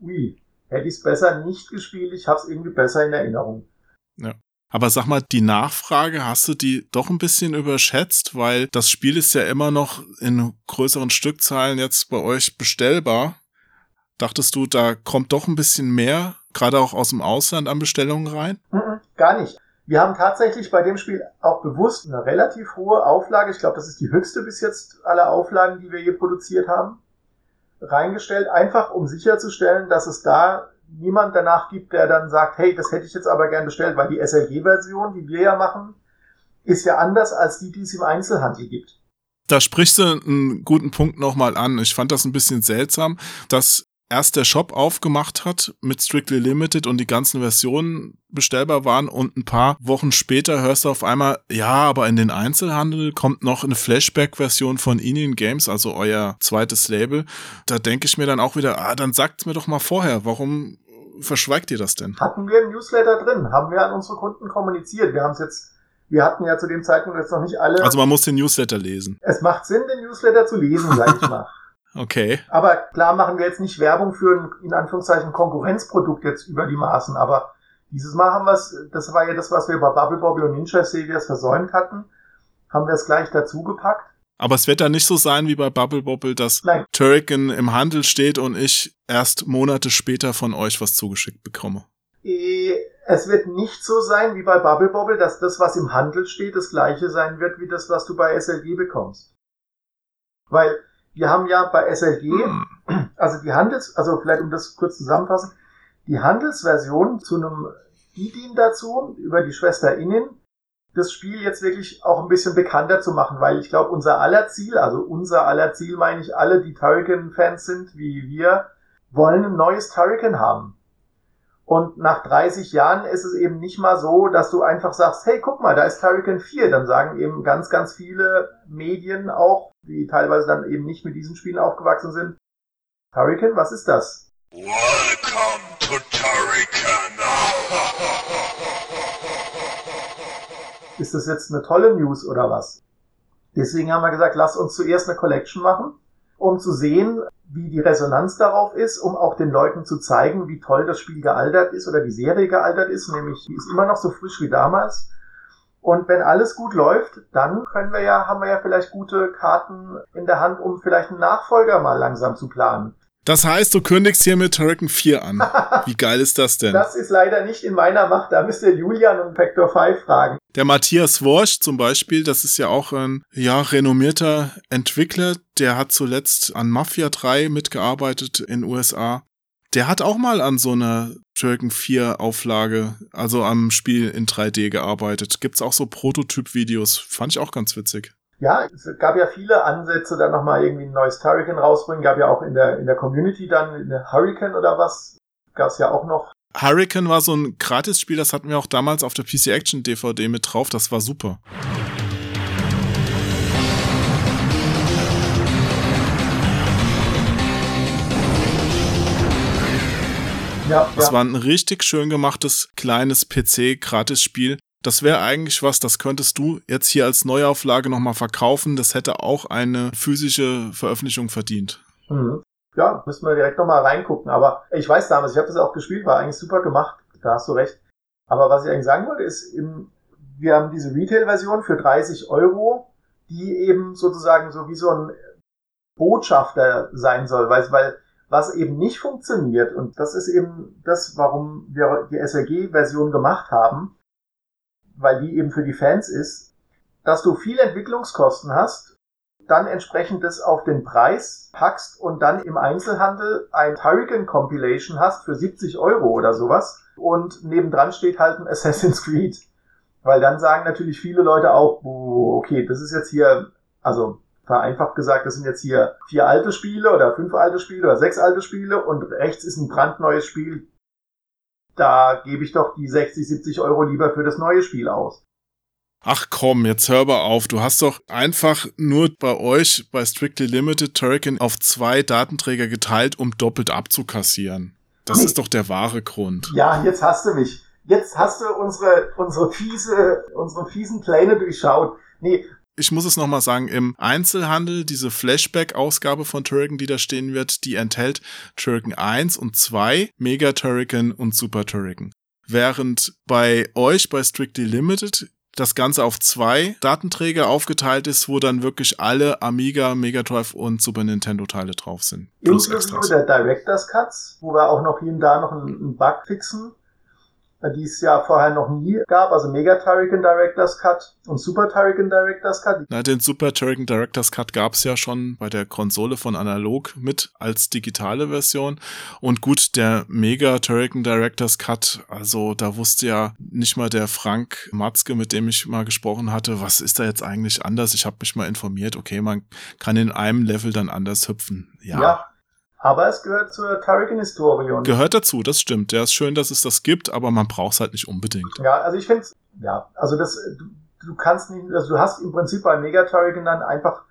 ui, hätte ich es besser nicht gespielt, ich hab's irgendwie besser in Erinnerung. Ja. Aber sag mal, die Nachfrage, hast du die doch ein bisschen überschätzt? Weil das Spiel ist ja immer noch in größeren Stückzahlen jetzt bei euch bestellbar. Dachtest du, da kommt doch ein bisschen mehr, gerade auch aus dem Ausland an Bestellungen rein? Mhm, gar nicht. Wir haben tatsächlich bei dem Spiel auch bewusst eine relativ hohe Auflage, ich glaube, das ist die höchste bis jetzt aller Auflagen, die wir je produziert haben, reingestellt, einfach um sicherzustellen, dass es da niemand danach gibt, der dann sagt, hey, das hätte ich jetzt aber gern bestellt, weil die SLG-Version, die wir ja machen, ist ja anders als die, die es im Einzelhandel gibt. Da sprichst du einen guten Punkt nochmal an. Ich fand das ein bisschen seltsam, dass erst der Shop aufgemacht hat mit Strictly Limited und die ganzen Versionen bestellbar waren und ein paar Wochen später hörst du auf einmal, ja, aber in den Einzelhandel kommt noch eine Flashback-Version von Indian Games, also euer zweites Label. Da denke ich mir dann auch wieder, ah, dann sagt's mir doch mal vorher, warum verschweigt ihr das denn? Hatten wir ein Newsletter drin, haben wir an unsere Kunden kommuniziert. Wir haben es jetzt wir hatten ja zu dem Zeitpunkt jetzt noch nicht alle. Also man muss den Newsletter lesen. Es macht Sinn, den Newsletter zu lesen, sag ich mal. Okay. Aber klar machen wir jetzt nicht Werbung für ein, in Anführungszeichen, Konkurrenzprodukt jetzt über die Maßen. Aber dieses Mal haben wir es, das war ja das, was wir bei Bubble Bobble und Ninja Saviors versäumt hatten, haben wir es gleich dazu gepackt. Aber es wird dann nicht so sein wie bei Bubble Bobble, dass Nein. Turrican im Handel steht und ich erst Monate später von euch was zugeschickt bekomme. Äh, es wird nicht so sein wie bei Bubble Bobble, dass das, was im Handel steht, das gleiche sein wird wie das, was du bei SLG bekommst. Weil wir haben ja bei SLG, hm. also die Handels, also vielleicht um das kurz zusammenfassen, die Handelsversion zu einem Idin dazu über die Schwester Innen, das Spiel jetzt wirklich auch ein bisschen bekannter zu machen, weil ich glaube, unser aller Ziel, also unser aller Ziel meine ich alle, die Turrican-Fans sind, wie wir, wollen ein neues Turrican haben. Und nach 30 Jahren ist es eben nicht mal so, dass du einfach sagst, hey, guck mal, da ist Turrican 4. Dann sagen eben ganz, ganz viele Medien auch, die teilweise dann eben nicht mit diesen Spielen aufgewachsen sind. Turrican, was ist das? Welcome to Turrican. ist das jetzt eine tolle News oder was? Deswegen haben wir gesagt, lass uns zuerst eine Collection machen, um zu sehen, wie die Resonanz darauf ist, um auch den Leuten zu zeigen, wie toll das Spiel gealtert ist oder die Serie gealtert ist, nämlich die ist immer noch so frisch wie damals Und wenn alles gut läuft, dann können wir ja, haben wir ja vielleicht gute Karten in der Hand, um vielleicht einen Nachfolger mal langsam zu planen. Das heißt, du kündigst hier mit Turrican 4 an. Wie geil ist das denn? Das ist leider nicht in meiner Macht. Da müsst ihr Julian und Vector 5 fragen. Der Matthias Worsch zum Beispiel, das ist ja auch ein ja, renommierter Entwickler. Der hat zuletzt an Mafia 3 mitgearbeitet in USA. Der hat auch mal an so einer Turrican 4 Auflage, also am Spiel in 3D gearbeitet. Gibt's auch so Prototyp-Videos. Fand ich auch ganz witzig. Ja, es gab ja viele Ansätze, dann nochmal irgendwie ein neues Turrican rausbringen. Gab ja auch in der, in der Community dann eine Hurricane oder was. Gab's ja auch noch. Hurricane war so ein Gratis-Spiel, das hatten wir auch damals auf der PC Action DVD mit drauf. Das war super. Ja, Das ja. war ein richtig schön gemachtes kleines PC-Gratis-Spiel. Das wäre eigentlich was, das könntest du jetzt hier als Neuauflage nochmal verkaufen. Das hätte auch eine physische Veröffentlichung verdient. Mhm. Ja, müssen wir direkt nochmal reingucken. Aber ich weiß damals, ich habe das auch gespielt, war eigentlich super gemacht. Da hast du recht. Aber was ich eigentlich sagen wollte, ist, im, wir haben diese Retail-Version für 30 Euro, die eben sozusagen so wie so ein Botschafter sein soll, weil, weil was eben nicht funktioniert, und das ist eben das, warum wir die SRG-Version gemacht haben, weil die eben für die Fans ist, dass du viel Entwicklungskosten hast, dann entsprechend das auf den Preis packst und dann im Einzelhandel ein Hurricane Compilation hast für 70 Euro oder sowas und nebendran steht halt ein Assassin's Creed. Weil dann sagen natürlich viele Leute auch, okay, das ist jetzt hier, also vereinfacht gesagt, das sind jetzt hier vier alte Spiele oder fünf alte Spiele oder sechs alte Spiele und rechts ist ein brandneues Spiel. Da gebe ich doch die 60, 70 Euro lieber für das neue Spiel aus. Ach komm, jetzt hör mal auf. Du hast doch einfach nur bei euch bei Strictly Limited Turrican auf zwei Datenträger geteilt, um doppelt abzukassieren. Das Nee. ist doch der wahre Grund. Ja, jetzt hast du mich. Jetzt hast du unsere, unsere fiese, unsere fiesen Pläne durchschaut. Nee, Ich muss es nochmal sagen, im Einzelhandel, diese Flashback-Ausgabe von Turrican, die da stehen wird, die enthält Turrican 1 und 2, Mega Turrican und Super Turrican. Während bei euch, bei Strictly Limited, das Ganze auf zwei Datenträger aufgeteilt ist, wo dann wirklich alle Amiga, Mega Drive und Super Nintendo Teile drauf sind. Plus inklusive der Director's Cuts, wo wir auch noch hier und da noch einen, Bug fixen, die es ja vorher noch nie gab, also Mega Turrican Director's Cut und Super Turrican Director's Cut. Na, den Super Turrican Director's Cut gab's ja schon bei der Konsole von Analog mit als digitale Version. Und gut, der Mega Turrican Director's Cut, also da wusste ja nicht mal der Frank Matzke, mit dem ich mal gesprochen hatte, was ist da jetzt eigentlich anders? Ich habe mich mal informiert, okay, man kann in einem Level dann anders hüpfen. Ja. Ja. Aber es gehört zur Turrican-Historie und Gehört dazu, das stimmt. Ja, ist schön, dass es das gibt, aber man braucht's halt nicht unbedingt. Ja, also ich finde ja, also das, du, du kannst nicht, also du hast im Prinzip bei Mega Turrican dann einfach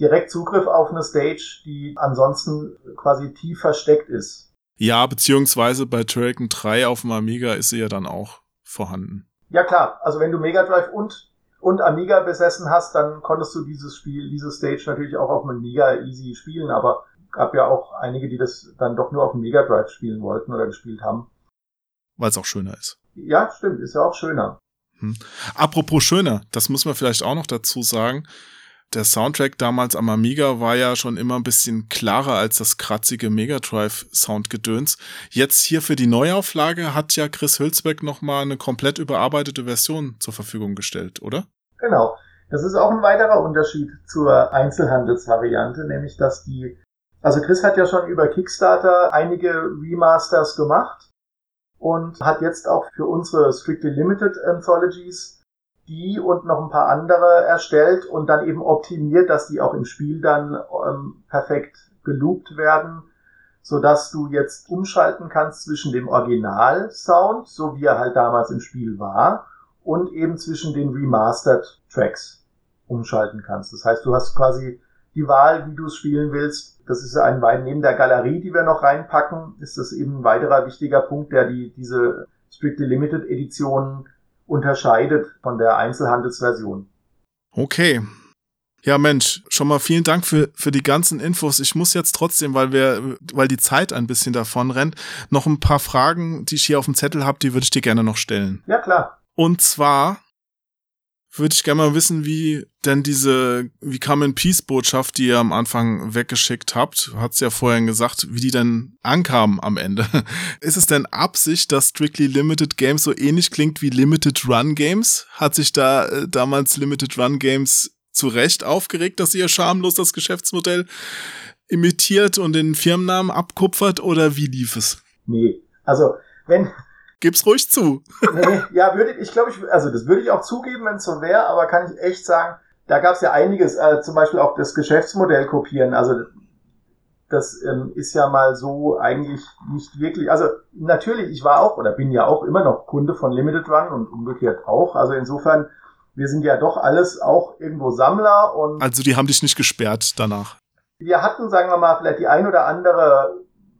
direkt Zugriff auf eine Stage, die ansonsten quasi tief versteckt ist. Ja, beziehungsweise bei Turrican 3 auf dem Amiga ist sie ja dann auch vorhanden. Ja klar, also wenn du Mega Drive und und Amiga besessen hast, dann konntest du dieses Spiel, diese Stage natürlich auch auf dem Amiga easy spielen, aber gab ja auch einige, die das dann doch nur auf dem Mega Drive spielen wollten oder gespielt haben. weil es auch schöner ist. Ja, stimmt, ist ja auch schöner. Apropos schöner, das muss man vielleicht auch noch dazu sagen. Der Soundtrack damals am Amiga war ja schon immer ein bisschen klarer als das kratzige Mega Drive Soundgedöns. Jetzt hier für die Neuauflage hat ja Chris Hülsbeck nochmal eine komplett überarbeitete Version zur Verfügung gestellt, oder? Genau. Das ist auch ein weiterer Unterschied zur Einzelhandelsvariante, nämlich dass die, also Chris hat ja schon über Kickstarter einige Remasters gemacht und hat jetzt auch für unsere Strictly Limited Anthologies die und noch ein paar andere erstellt und dann eben optimiert, dass die auch im Spiel dann ähm, perfekt geloopt werden, so dass du jetzt umschalten kannst zwischen dem Original-Sound, so wie er halt damals im Spiel war, und eben zwischen den Remastered Tracks umschalten kannst. Das heißt, du hast quasi die Wahl, wie du es spielen willst. Das ist ein Wein neben der Galerie, die wir noch reinpacken, ist das eben ein weiterer wichtiger Punkt, der die, diese Strictly Limited Edition unterscheidet von der Einzelhandelsversion. Okay. Ja, Mensch, schon mal vielen Dank für, für die ganzen Infos. Ich muss jetzt trotzdem, weil wir, weil die Zeit ein bisschen davon rennt, noch ein paar Fragen, die ich hier auf dem Zettel habe, die würde ich dir gerne noch stellen. Ja, klar. Und zwar, würde ich gerne mal wissen, wie denn diese wie kam in Peace Botschaft, die ihr am Anfang weggeschickt habt, hat's ja vorhin gesagt, wie die dann ankam am Ende. Ist es denn Absicht, dass Strictly Limited Games so ähnlich klingt wie Limited Run Games? Hat sich da äh, damals Limited Run Games zu Recht aufgeregt, dass ihr schamlos das Geschäftsmodell imitiert und den Firmennamen abkupfert oder wie lief es? Nee, also wenn Gib's ruhig zu. nee, ja, würde ich, glaube ich, also das würde ich auch zugeben, wenn es so wäre, aber kann ich echt sagen, da gab es ja einiges, äh, zum Beispiel auch das Geschäftsmodell kopieren. Also das ähm, ist ja mal so eigentlich nicht wirklich. Also natürlich, ich war auch oder bin ja auch immer noch Kunde von Limited Run und umgekehrt auch. Also insofern, wir sind ja doch alles auch irgendwo Sammler und. Also die haben dich nicht gesperrt danach. Wir hatten, sagen wir mal, vielleicht die ein oder andere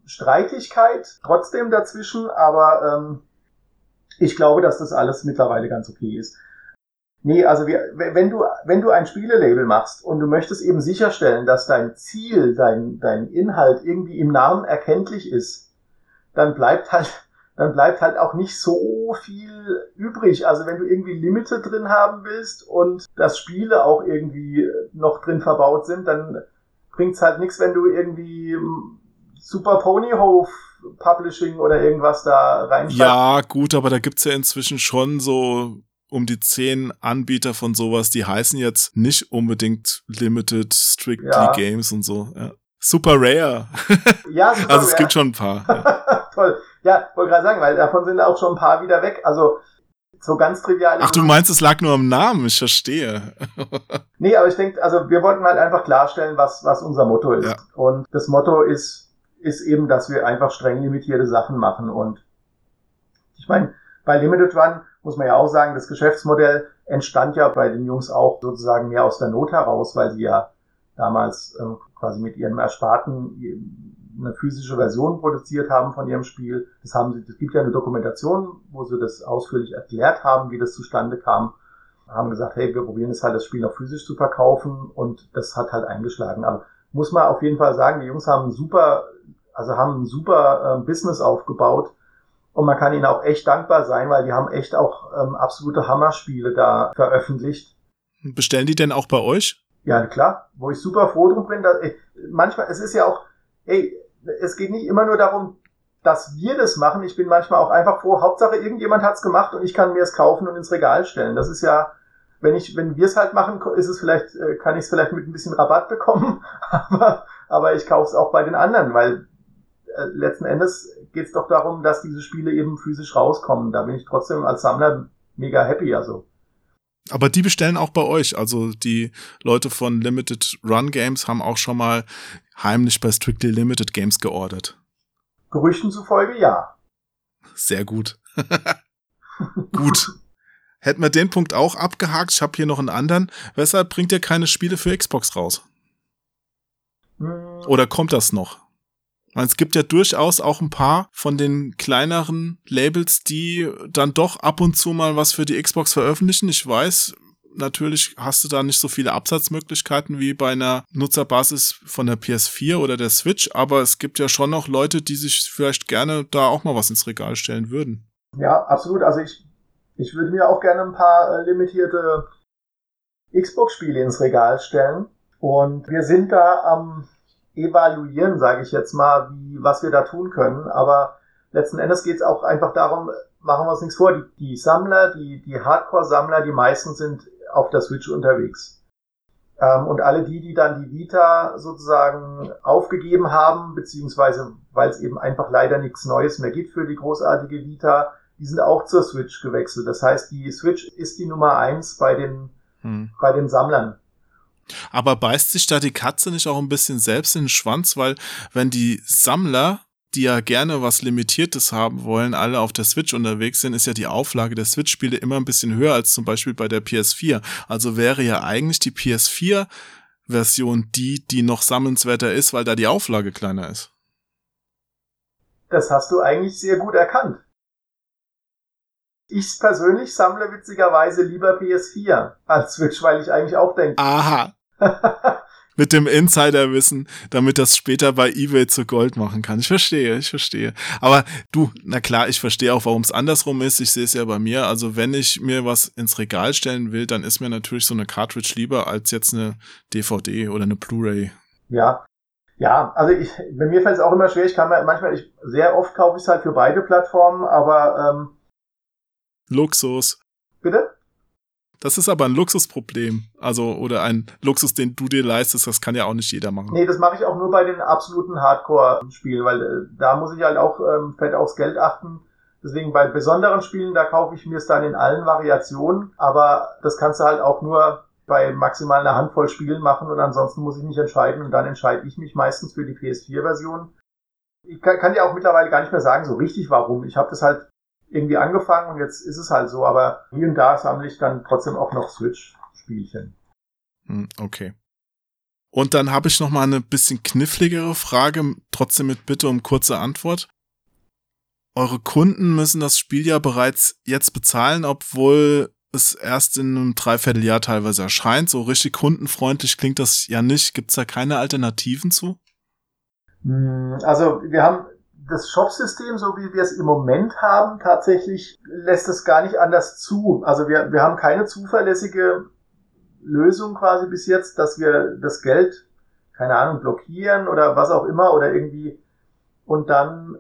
Streitigkeit trotzdem dazwischen, aber ähm, ich glaube, dass das alles mittlerweile ganz okay ist. Nee, also wir, wenn du, wenn du ein Spielelabel machst und du möchtest eben sicherstellen, dass dein Ziel, dein, dein Inhalt irgendwie im Namen erkenntlich ist, dann bleibt halt, dann bleibt halt auch nicht so viel übrig. Also wenn du irgendwie Limite drin haben willst und das Spiele auch irgendwie noch drin verbaut sind, dann bringt's halt nichts, wenn du irgendwie Super Ponyhof Publishing oder irgendwas da reinschreibst. Ja, gut, aber da gibt's ja inzwischen schon so um die zehn Anbieter von sowas, die heißen jetzt nicht unbedingt Limited Strictly ja. Games und so. Ja. Super Rare. Ja, super Also es rare. gibt schon ein paar. Ja. Toll. Ja, wollte gerade sagen, weil davon sind auch schon ein paar wieder weg. Also so ganz trivial. Ach, du meinst, es lag nur am Namen, ich verstehe. nee, aber ich denke, also wir wollten halt einfach klarstellen, was, was unser Motto ist. Ja. Und das Motto ist, ist eben, dass wir einfach streng limitierte Sachen machen. Und ich meine, bei Limited Run muss man ja auch sagen, das Geschäftsmodell entstand ja bei den Jungs auch sozusagen mehr aus der Not heraus, weil sie ja damals ähm, quasi mit ihrem Ersparten eine physische Version produziert haben von ihrem Spiel. Das haben sie, es gibt ja eine Dokumentation, wo sie das ausführlich erklärt haben, wie das zustande kam. Haben gesagt, hey, wir probieren es halt, das Spiel noch physisch zu verkaufen und das hat halt eingeschlagen. Aber muss man auf jeden Fall sagen, die Jungs haben super, also haben ein super äh, Business aufgebaut und man kann ihnen auch echt dankbar sein, weil die haben echt auch ähm, absolute Hammerspiele da veröffentlicht. Bestellen die denn auch bei euch? Ja, klar, wo ich super froh drum bin. Dass, ey, manchmal, es ist ja auch, ey, es geht nicht immer nur darum, dass wir das machen. Ich bin manchmal auch einfach froh, Hauptsache irgendjemand hat's gemacht und ich kann mir es kaufen und ins Regal stellen. Das ist ja, wenn ich, wenn wir es halt machen, ist es vielleicht, äh, kann ich es vielleicht mit ein bisschen Rabatt bekommen, aber, aber ich kaufe es auch bei den anderen, weil äh, letzten Endes geht es doch darum, dass diese Spiele eben physisch rauskommen. Da bin ich trotzdem als Sammler mega happy. Also. Aber die bestellen auch bei euch. Also die Leute von Limited Run Games haben auch schon mal heimlich bei Strictly Limited Games geordert. Gerüchten zufolge ja. Sehr gut. gut. Hätten wir den Punkt auch abgehakt. Ich habe hier noch einen anderen. Weshalb bringt ihr keine Spiele für Xbox raus? Hm. Oder kommt das noch? Es gibt ja durchaus auch ein paar von den kleineren Labels, die dann doch ab und zu mal was für die Xbox veröffentlichen. Ich weiß, natürlich hast du da nicht so viele Absatzmöglichkeiten wie bei einer Nutzerbasis von der PS4 oder der Switch, aber es gibt ja schon noch Leute, die sich vielleicht gerne da auch mal was ins Regal stellen würden. Ja, absolut. Also ich, ich würde mir auch gerne ein paar äh, limitierte Xbox-Spiele ins Regal stellen. Und wir sind da am evaluieren, sage ich jetzt mal, wie, was wir da tun können. Aber letzten Endes geht es auch einfach darum, machen wir uns nichts vor, die, die Sammler, die, die Hardcore-Sammler, die meisten sind auf der Switch unterwegs. Ähm, und alle die, die dann die Vita sozusagen aufgegeben haben, beziehungsweise weil es eben einfach leider nichts Neues mehr gibt für die großartige Vita, die sind auch zur Switch gewechselt. Das heißt, die Switch ist die Nummer eins bei den, hm. bei den Sammlern. Aber beißt sich da die Katze nicht auch ein bisschen selbst in den Schwanz, weil wenn die Sammler, die ja gerne was Limitiertes haben wollen, alle auf der Switch unterwegs sind, ist ja die Auflage der Switch-Spiele immer ein bisschen höher als zum Beispiel bei der PS4. Also wäre ja eigentlich die PS4-Version die, die noch sammelnswerter ist, weil da die Auflage kleiner ist. Das hast du eigentlich sehr gut erkannt. Ich persönlich sammle witzigerweise lieber PS4 als Switch, weil ich eigentlich auch denke. Aha. mit dem Insiderwissen, damit das später bei eBay zu Gold machen kann. Ich verstehe, ich verstehe. Aber du, na klar, ich verstehe auch, warum es andersrum ist. Ich sehe es ja bei mir. Also wenn ich mir was ins Regal stellen will, dann ist mir natürlich so eine Cartridge lieber als jetzt eine DVD oder eine Blu-ray. Ja, ja, also ich, bei mir fällt es auch immer schwer. Ich kann manchmal, ich, sehr oft kaufe ich es halt für beide Plattformen, aber ähm, Luxus. Bitte? Das ist aber ein Luxusproblem. Also, oder ein Luxus, den du dir leistest, das kann ja auch nicht jeder machen. Nee, das mache ich auch nur bei den absoluten Hardcore-Spielen, weil äh, da muss ich halt auch ähm, fett aufs Geld achten. Deswegen bei besonderen Spielen, da kaufe ich mir es dann in allen Variationen, aber das kannst du halt auch nur bei maximal einer Handvoll Spielen machen und ansonsten muss ich mich entscheiden und dann entscheide ich mich meistens für die PS4-Version. Ich kann, kann dir auch mittlerweile gar nicht mehr sagen, so richtig warum. Ich habe das halt irgendwie angefangen und jetzt ist es halt so, aber hier und da sammle ich dann trotzdem auch noch Switch-Spielchen. Hm, okay. Und dann habe ich noch mal eine bisschen kniffligere Frage, trotzdem mit Bitte um kurze Antwort. Eure Kunden müssen das Spiel ja bereits jetzt bezahlen, obwohl es erst in einem Dreivierteljahr teilweise erscheint. So richtig kundenfreundlich klingt das ja nicht. Gibt es da keine Alternativen zu? Hm, also wir haben das Shop-System, so wie wir es im Moment haben, tatsächlich lässt es gar nicht anders zu. Also wir, wir haben keine zuverlässige Lösung quasi bis jetzt, dass wir das Geld, keine Ahnung, blockieren oder was auch immer oder irgendwie und dann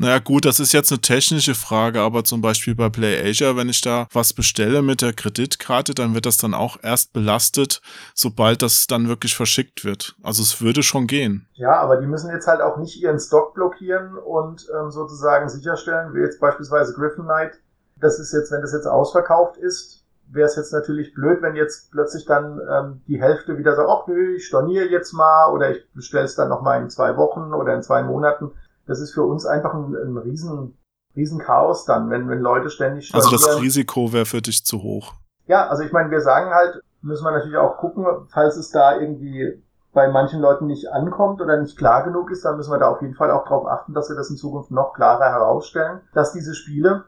naja gut, das ist jetzt eine technische Frage, aber zum Beispiel bei PlayAsia, wenn ich da was bestelle mit der Kreditkarte, dann wird das dann auch erst belastet, sobald das dann wirklich verschickt wird. Also es würde schon gehen. Ja, aber die müssen jetzt halt auch nicht ihren Stock blockieren und ähm, sozusagen sicherstellen, wie jetzt beispielsweise Griffin Knight, das ist jetzt, wenn das jetzt ausverkauft ist, wäre es jetzt natürlich blöd, wenn jetzt plötzlich dann ähm, die Hälfte wieder sagt, ach nö, ich storniere jetzt mal oder ich bestelle es dann nochmal in zwei Wochen oder in zwei Monaten das ist für uns einfach ein, ein riesen, riesen Chaos dann, wenn, wenn Leute ständig Also das Risiko wäre für dich zu hoch. Ja, also ich meine, wir sagen halt, müssen wir natürlich auch gucken, falls es da irgendwie bei manchen Leuten nicht ankommt oder nicht klar genug ist, dann müssen wir da auf jeden Fall auch darauf achten, dass wir das in Zukunft noch klarer herausstellen, dass diese Spiele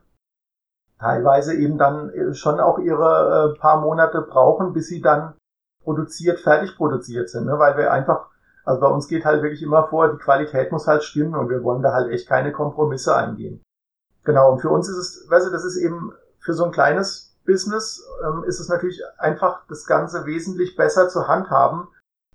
teilweise eben dann äh, schon auch ihre äh, paar Monate brauchen, bis sie dann produziert, fertig produziert sind, ne? weil wir einfach also bei uns geht halt wirklich immer vor, die Qualität muss halt stimmen und wir wollen da halt echt keine Kompromisse eingehen. Genau, und für uns ist es, weißt du, das ist eben für so ein kleines Business, ähm, ist es natürlich einfach das Ganze wesentlich besser zu handhaben.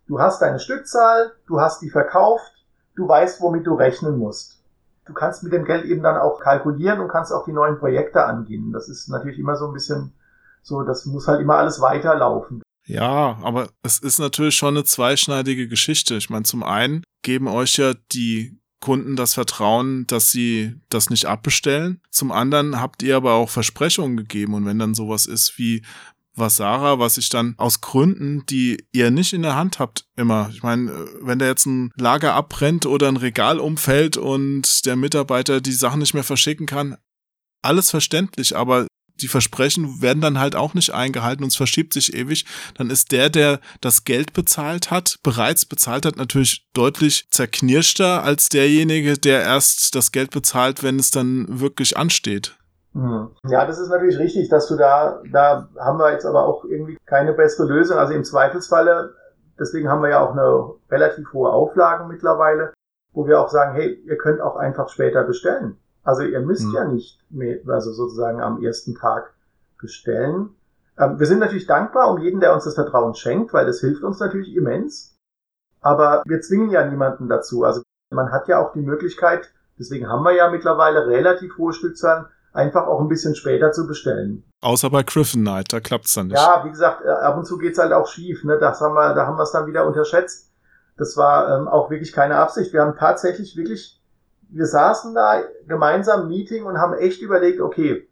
Du hast deine Stückzahl, du hast die verkauft, du weißt, womit du rechnen musst. Du kannst mit dem Geld eben dann auch kalkulieren und kannst auch die neuen Projekte angehen. Das ist natürlich immer so ein bisschen so, das muss halt immer alles weiterlaufen. Ja, aber es ist natürlich schon eine zweischneidige Geschichte. Ich meine, zum einen geben euch ja die Kunden das Vertrauen, dass sie das nicht abbestellen. Zum anderen habt ihr aber auch Versprechungen gegeben. Und wenn dann sowas ist wie Vasara, was ich dann aus Gründen, die ihr nicht in der Hand habt, immer. Ich meine, wenn da jetzt ein Lager abbrennt oder ein Regal umfällt und der Mitarbeiter die Sachen nicht mehr verschicken kann, alles verständlich, aber die Versprechen werden dann halt auch nicht eingehalten und es verschiebt sich ewig, dann ist der, der das Geld bezahlt hat, bereits bezahlt hat, natürlich deutlich zerknirschter als derjenige, der erst das Geld bezahlt, wenn es dann wirklich ansteht. Hm. Ja, das ist natürlich richtig, dass du da, da haben wir jetzt aber auch irgendwie keine bessere Lösung. Also im Zweifelsfalle, deswegen haben wir ja auch eine relativ hohe Auflagen mittlerweile, wo wir auch sagen, hey, ihr könnt auch einfach später bestellen. Also ihr müsst hm. ja nicht mehr, also sozusagen am ersten Tag bestellen. Ähm, wir sind natürlich dankbar um jeden, der uns das Vertrauen schenkt, weil das hilft uns natürlich immens. Aber wir zwingen ja niemanden dazu. Also man hat ja auch die Möglichkeit, deswegen haben wir ja mittlerweile relativ hohe Stückzahlen, einfach auch ein bisschen später zu bestellen. Außer bei Griffin Knight, da klappt's dann nicht. Ja, wie gesagt, äh, ab und zu geht's halt auch schief. Ne? Das haben wir, da haben wir es dann wieder unterschätzt. Das war ähm, auch wirklich keine Absicht. Wir haben tatsächlich wirklich wir saßen da gemeinsam im Meeting und haben echt überlegt, okay,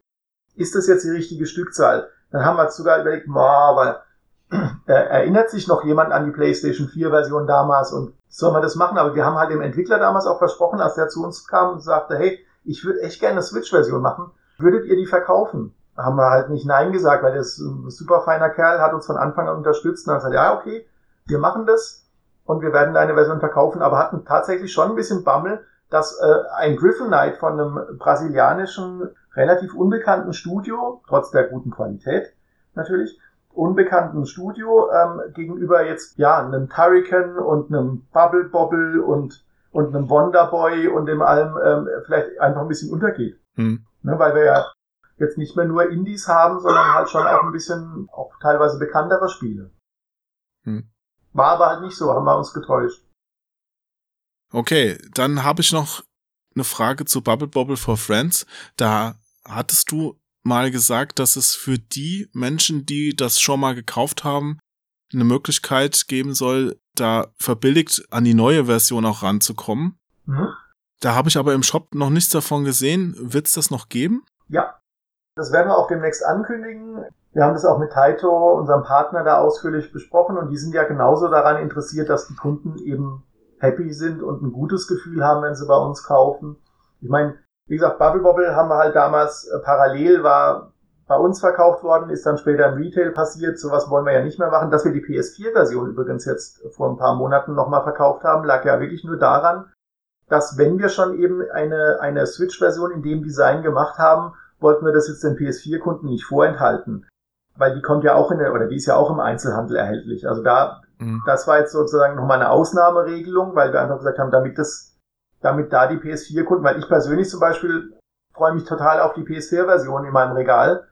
ist das jetzt die richtige Stückzahl? Dann haben wir sogar überlegt, boah, weil äh, erinnert sich noch jemand an die PlayStation 4 Version damals und soll man das machen? Aber wir haben halt dem Entwickler damals auch versprochen, als der zu uns kam und sagte, hey, ich würde echt gerne eine Switch-Version machen. Würdet ihr die verkaufen? Haben wir halt nicht Nein gesagt, weil der ist ein super feiner Kerl, hat uns von Anfang an unterstützt und hat gesagt, ja, okay, wir machen das und wir werden deine Version verkaufen, aber hatten tatsächlich schon ein bisschen Bammel, dass äh, ein Griffin Knight von einem brasilianischen, relativ unbekannten Studio, trotz der guten Qualität natürlich, unbekannten Studio ähm, gegenüber jetzt ja einem Turrican und einem Bubble Bobble und und einem Wonderboy und dem allem ähm, vielleicht einfach ein bisschen untergeht. Hm. Ne, weil wir ja jetzt nicht mehr nur Indies haben, sondern halt schon auch ein bisschen auch teilweise bekanntere Spiele. Hm. War aber halt nicht so, haben wir uns getäuscht. Okay, dann habe ich noch eine Frage zu Bubble Bobble for Friends. Da hattest du mal gesagt, dass es für die Menschen, die das schon mal gekauft haben, eine Möglichkeit geben soll, da verbilligt an die neue Version auch ranzukommen. Mhm. Da habe ich aber im Shop noch nichts davon gesehen. Wird es das noch geben? Ja, das werden wir auch demnächst ankündigen. Wir haben das auch mit Taito, unserem Partner, da ausführlich besprochen und die sind ja genauso daran interessiert, dass die Kunden eben happy sind und ein gutes Gefühl haben, wenn sie bei uns kaufen. Ich meine, wie gesagt, Bubble Bobble haben wir halt damals äh, parallel war bei uns verkauft worden, ist dann später im Retail passiert. Sowas wollen wir ja nicht mehr machen. Dass wir die PS4-Version übrigens jetzt vor ein paar Monaten nochmal verkauft haben, lag ja wirklich nur daran, dass wenn wir schon eben eine, eine Switch-Version in dem Design gemacht haben, wollten wir das jetzt den PS4-Kunden nicht vorenthalten. Weil die kommt ja auch in der, oder die ist ja auch im Einzelhandel erhältlich. Also da, mhm. das war jetzt sozusagen nochmal eine Ausnahmeregelung, weil wir einfach gesagt haben, damit das, damit da die PS4-Kunden, weil ich persönlich zum Beispiel freue mich total auf die PS4-Version in meinem Regal.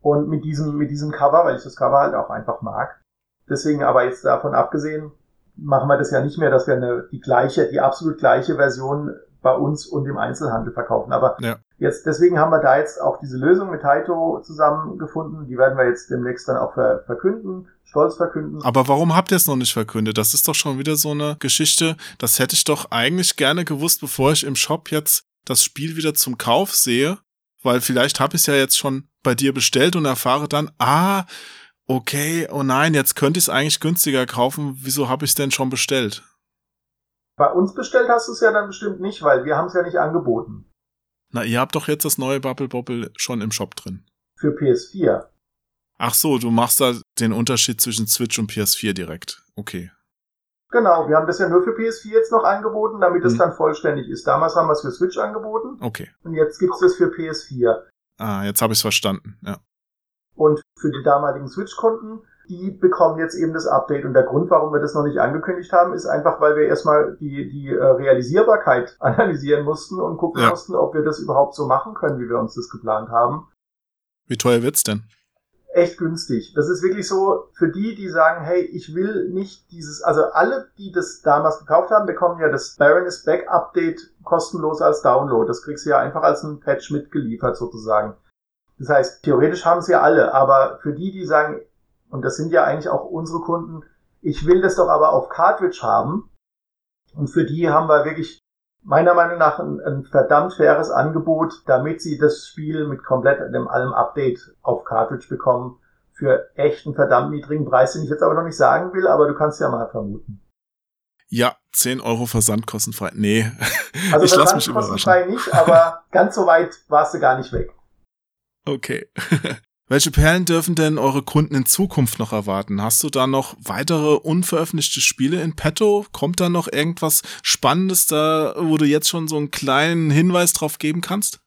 Und mit diesem, mit diesem Cover, weil ich das Cover halt auch einfach mag. Deswegen aber jetzt davon abgesehen, machen wir das ja nicht mehr, dass wir eine, die gleiche, die absolut gleiche Version bei uns und im Einzelhandel verkaufen. Aber ja. Jetzt, deswegen haben wir da jetzt auch diese Lösung mit Taito zusammengefunden. Die werden wir jetzt demnächst dann auch ver verkünden, stolz verkünden. Aber warum habt ihr es noch nicht verkündet? Das ist doch schon wieder so eine Geschichte. Das hätte ich doch eigentlich gerne gewusst, bevor ich im Shop jetzt das Spiel wieder zum Kauf sehe. Weil vielleicht habe ich es ja jetzt schon bei dir bestellt und erfahre dann, ah, okay, oh nein, jetzt könnte ich es eigentlich günstiger kaufen. Wieso habe ich es denn schon bestellt? Bei uns bestellt hast du es ja dann bestimmt nicht, weil wir haben es ja nicht angeboten. Na, ihr habt doch jetzt das neue Bubble Bobble schon im Shop drin. Für PS4. Ach so, du machst da den Unterschied zwischen Switch und PS4 direkt. Okay. Genau, wir haben das ja nur für PS4 jetzt noch angeboten, damit es hm. dann vollständig ist. Damals haben wir es für Switch angeboten. Okay. Und jetzt gibt es das für PS4. Ah, jetzt habe ich es verstanden, ja. Und für die damaligen Switch-Kunden die bekommen jetzt eben das Update. Und der Grund, warum wir das noch nicht angekündigt haben, ist einfach, weil wir erstmal die, die äh, Realisierbarkeit analysieren mussten und gucken ja. mussten, ob wir das überhaupt so machen können, wie wir uns das geplant haben. Wie teuer wird's denn? Echt günstig. Das ist wirklich so, für die, die sagen, hey, ich will nicht dieses, also alle, die das damals gekauft haben, bekommen ja das Baroness Back Update kostenlos als Download. Das kriegst du ja einfach als ein Patch mitgeliefert sozusagen. Das heißt, theoretisch haben sie ja alle, aber für die, die sagen, und das sind ja eigentlich auch unsere Kunden, ich will das doch aber auf Cartridge haben. Und für die haben wir wirklich meiner Meinung nach ein, ein verdammt faires Angebot, damit sie das Spiel mit komplett dem allem Update auf Cartridge bekommen. Für echt einen verdammt niedrigen Preis, den ich jetzt aber noch nicht sagen will, aber du kannst ja mal vermuten. Ja, 10 Euro versandkostenfrei. Nee, also ich lasse mich überraschen. nicht, aber ganz so weit warst du gar nicht weg. Okay. Welche Perlen dürfen denn eure Kunden in Zukunft noch erwarten? Hast du da noch weitere unveröffentlichte Spiele in petto? Kommt da noch irgendwas Spannendes da, wo du jetzt schon so einen kleinen Hinweis drauf geben kannst?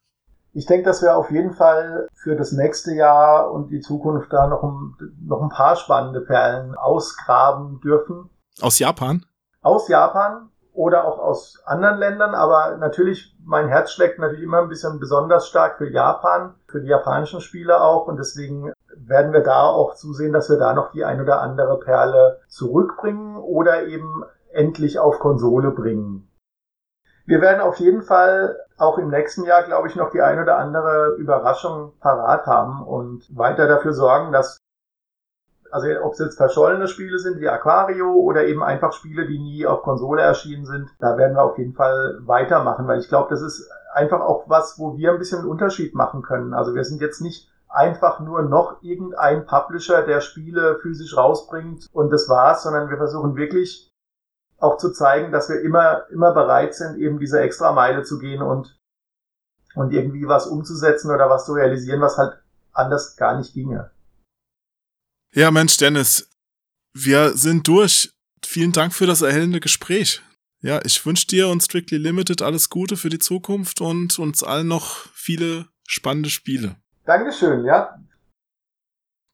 Ich denke, dass wir auf jeden Fall für das nächste Jahr und die Zukunft da noch ein, noch ein paar spannende Perlen ausgraben dürfen. Aus Japan? Aus Japan oder auch aus anderen Ländern, aber natürlich, mein Herz schlägt natürlich immer ein bisschen besonders stark für Japan, für die japanischen Spieler auch und deswegen werden wir da auch zusehen, dass wir da noch die ein oder andere Perle zurückbringen oder eben endlich auf Konsole bringen. Wir werden auf jeden Fall auch im nächsten Jahr, glaube ich, noch die ein oder andere Überraschung parat haben und weiter dafür sorgen, dass also ob es jetzt verschollene Spiele sind wie Aquario oder eben einfach Spiele, die nie auf Konsole erschienen sind, da werden wir auf jeden Fall weitermachen, weil ich glaube, das ist einfach auch was, wo wir ein bisschen einen Unterschied machen können. Also wir sind jetzt nicht einfach nur noch irgendein Publisher, der Spiele physisch rausbringt und das war's, sondern wir versuchen wirklich auch zu zeigen, dass wir immer, immer bereit sind, eben diese extra Meile zu gehen und, und irgendwie was umzusetzen oder was zu realisieren, was halt anders gar nicht ginge. Ja, Mensch, Dennis, wir sind durch. Vielen Dank für das erhellende Gespräch. Ja, ich wünsche dir und Strictly Limited alles Gute für die Zukunft und uns allen noch viele spannende Spiele. Dankeschön, ja.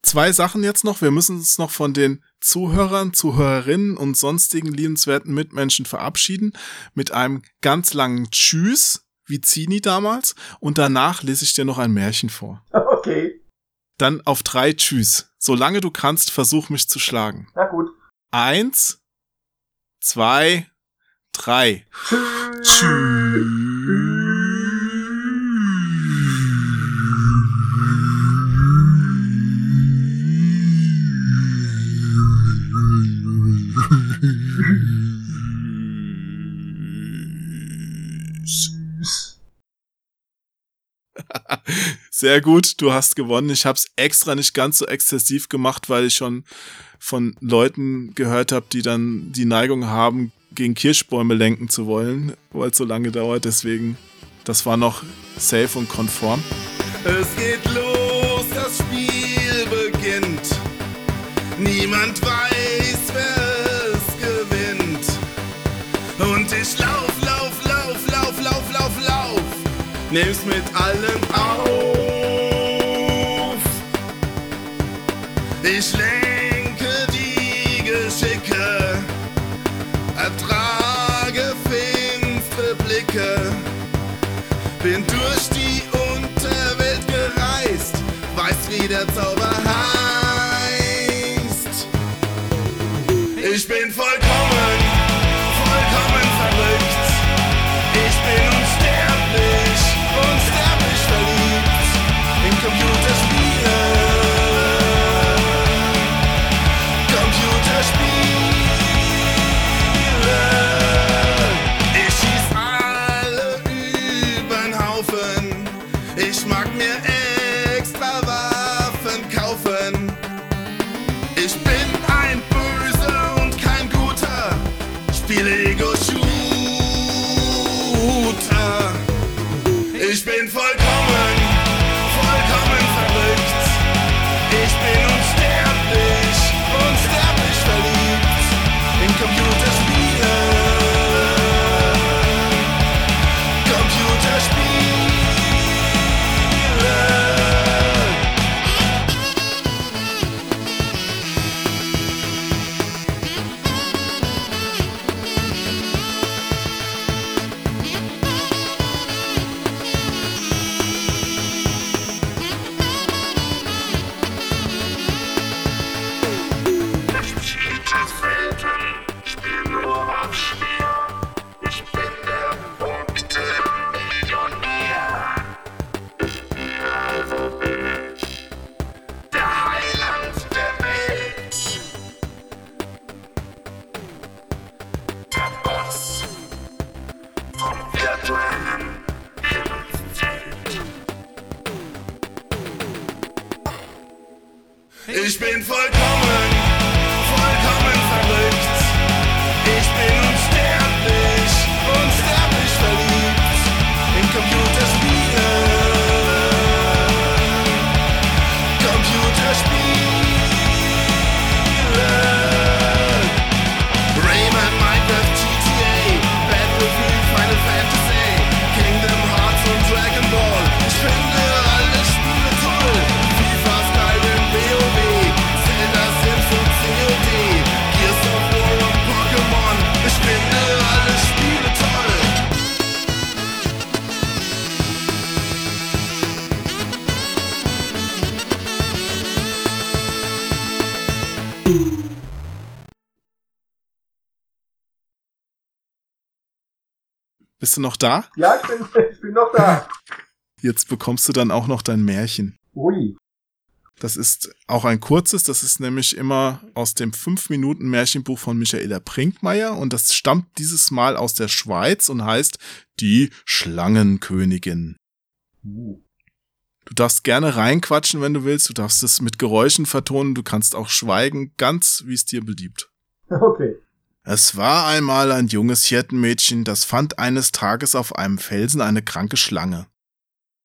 zwei Sachen jetzt noch. Wir müssen uns noch von den Zuhörern, Zuhörerinnen und sonstigen liebenswerten Mitmenschen verabschieden mit einem ganz langen Tschüss, wie Zini damals. Und danach lese ich dir noch ein Märchen vor. Okay. Dann auf drei Tschüss. Solange du kannst, versuch mich zu schlagen. Na gut. Eins, zwei, drei. Sehr gut, du hast gewonnen. Ich habe es extra nicht ganz so exzessiv gemacht, weil ich schon von Leuten gehört habe, die dann die Neigung haben, gegen Kirschbäume lenken zu wollen, weil es so lange dauert. Deswegen, das war noch safe und konform. Nimm's mit allen auf. Ich lenke die Geschicke, ertrage finstere Blicke. Bin durch die Unterwelt gereist, weiß wie der Zauber Bist du noch da? Ja, ich bin, ich bin noch da. Jetzt bekommst du dann auch noch dein Märchen. Ui. Das ist auch ein kurzes, das ist nämlich immer aus dem 5-Minuten-Märchenbuch von Michaela Prinkmeier und das stammt dieses Mal aus der Schweiz und heißt Die Schlangenkönigin. Uh. Du darfst gerne reinquatschen, wenn du willst, du darfst es mit Geräuschen vertonen, du kannst auch schweigen, ganz wie es dir beliebt. Okay. Es war einmal ein junges Hirtenmädchen, das fand eines Tages auf einem Felsen eine kranke Schlange.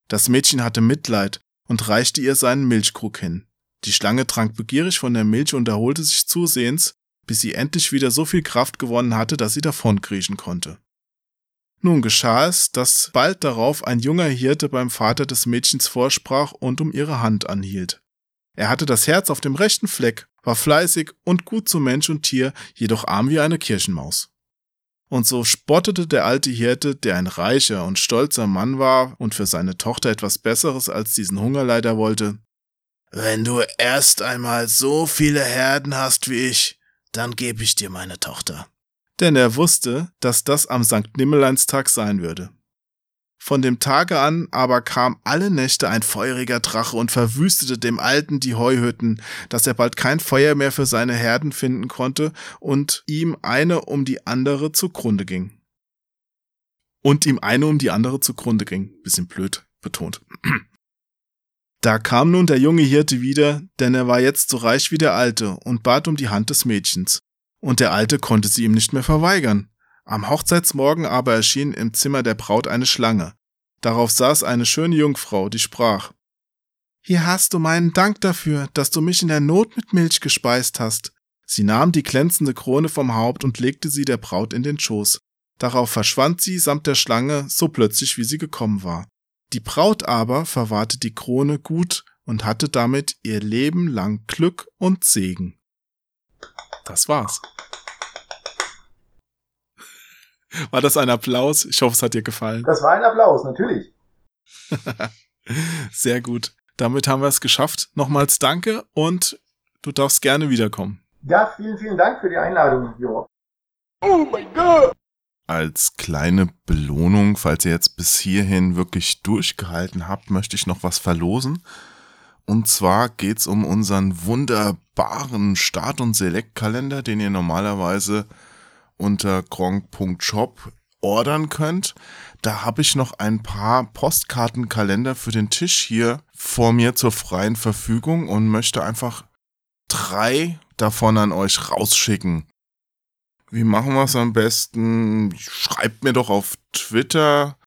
Das Mädchen hatte Mitleid und reichte ihr seinen Milchkrug hin. Die Schlange trank begierig von der Milch und erholte sich zusehends, bis sie endlich wieder so viel Kraft gewonnen hatte, dass sie davonkriechen konnte. Nun geschah es, dass bald darauf ein junger Hirte beim Vater des Mädchens vorsprach und um ihre Hand anhielt. Er hatte das Herz auf dem rechten Fleck, war fleißig und gut zu Mensch und Tier, jedoch arm wie eine Kirchenmaus. Und so spottete der alte Hirte, der ein reicher und stolzer Mann war und für seine Tochter etwas Besseres als diesen Hungerleider wollte. Wenn du erst einmal so viele Herden hast wie ich, dann gebe ich dir meine Tochter. Denn er wusste, dass das am Sankt Nimmerleinstag sein würde. Von dem Tage an aber kam alle Nächte ein feuriger Drache und verwüstete dem Alten die Heuhütten, dass er bald kein Feuer mehr für seine Herden finden konnte und ihm eine um die andere zugrunde ging. Und ihm eine um die andere zugrunde ging. Bisschen blöd betont. Da kam nun der junge Hirte wieder, denn er war jetzt so reich wie der Alte und bat um die Hand des Mädchens. Und der Alte konnte sie ihm nicht mehr verweigern. Am Hochzeitsmorgen aber erschien im Zimmer der Braut eine Schlange. Darauf saß eine schöne Jungfrau, die sprach Hier hast du meinen Dank dafür, dass du mich in der Not mit Milch gespeist hast. Sie nahm die glänzende Krone vom Haupt und legte sie der Braut in den Schoß. Darauf verschwand sie samt der Schlange so plötzlich, wie sie gekommen war. Die Braut aber verwahrte die Krone gut und hatte damit ihr Leben lang Glück und Segen. Das war's. War das ein Applaus? Ich hoffe, es hat dir gefallen. Das war ein Applaus, natürlich. Sehr gut. Damit haben wir es geschafft. Nochmals danke und du darfst gerne wiederkommen. Ja, vielen, vielen Dank für die Einladung, Jo. Oh mein Gott! Als kleine Belohnung, falls ihr jetzt bis hierhin wirklich durchgehalten habt, möchte ich noch was verlosen. Und zwar geht's um unseren wunderbaren Start- und Select-Kalender, den ihr normalerweise unter gronk.shop ordern könnt. Da habe ich noch ein paar Postkartenkalender für den Tisch hier vor mir zur freien Verfügung und möchte einfach drei davon an euch rausschicken. Wie machen wir es am besten? Schreibt mir doch auf Twitter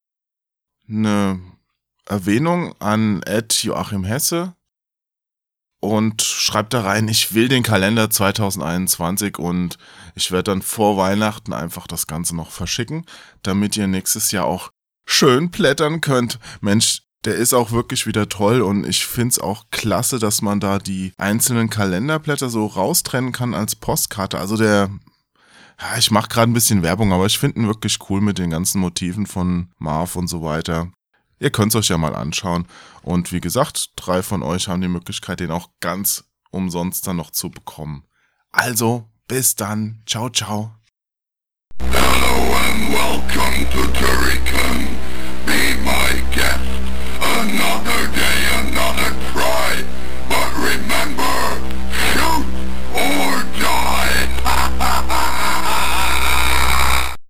eine Erwähnung an Joachim Hesse und schreibt da rein, ich will den Kalender 2021 und ich werde dann vor Weihnachten einfach das Ganze noch verschicken, damit ihr nächstes Jahr auch schön plättern könnt. Mensch, der ist auch wirklich wieder toll und ich finde es auch klasse, dass man da die einzelnen Kalenderblätter so raustrennen kann als Postkarte. Also der, ja, ich mache gerade ein bisschen Werbung, aber ich finde ihn wirklich cool mit den ganzen Motiven von Marv und so weiter. Ihr könnt es euch ja mal anschauen. Und wie gesagt, drei von euch haben die Möglichkeit, den auch ganz umsonst dann noch zu bekommen. Also, bis dann. Ciao, ciao. Hello and welcome to Turrican.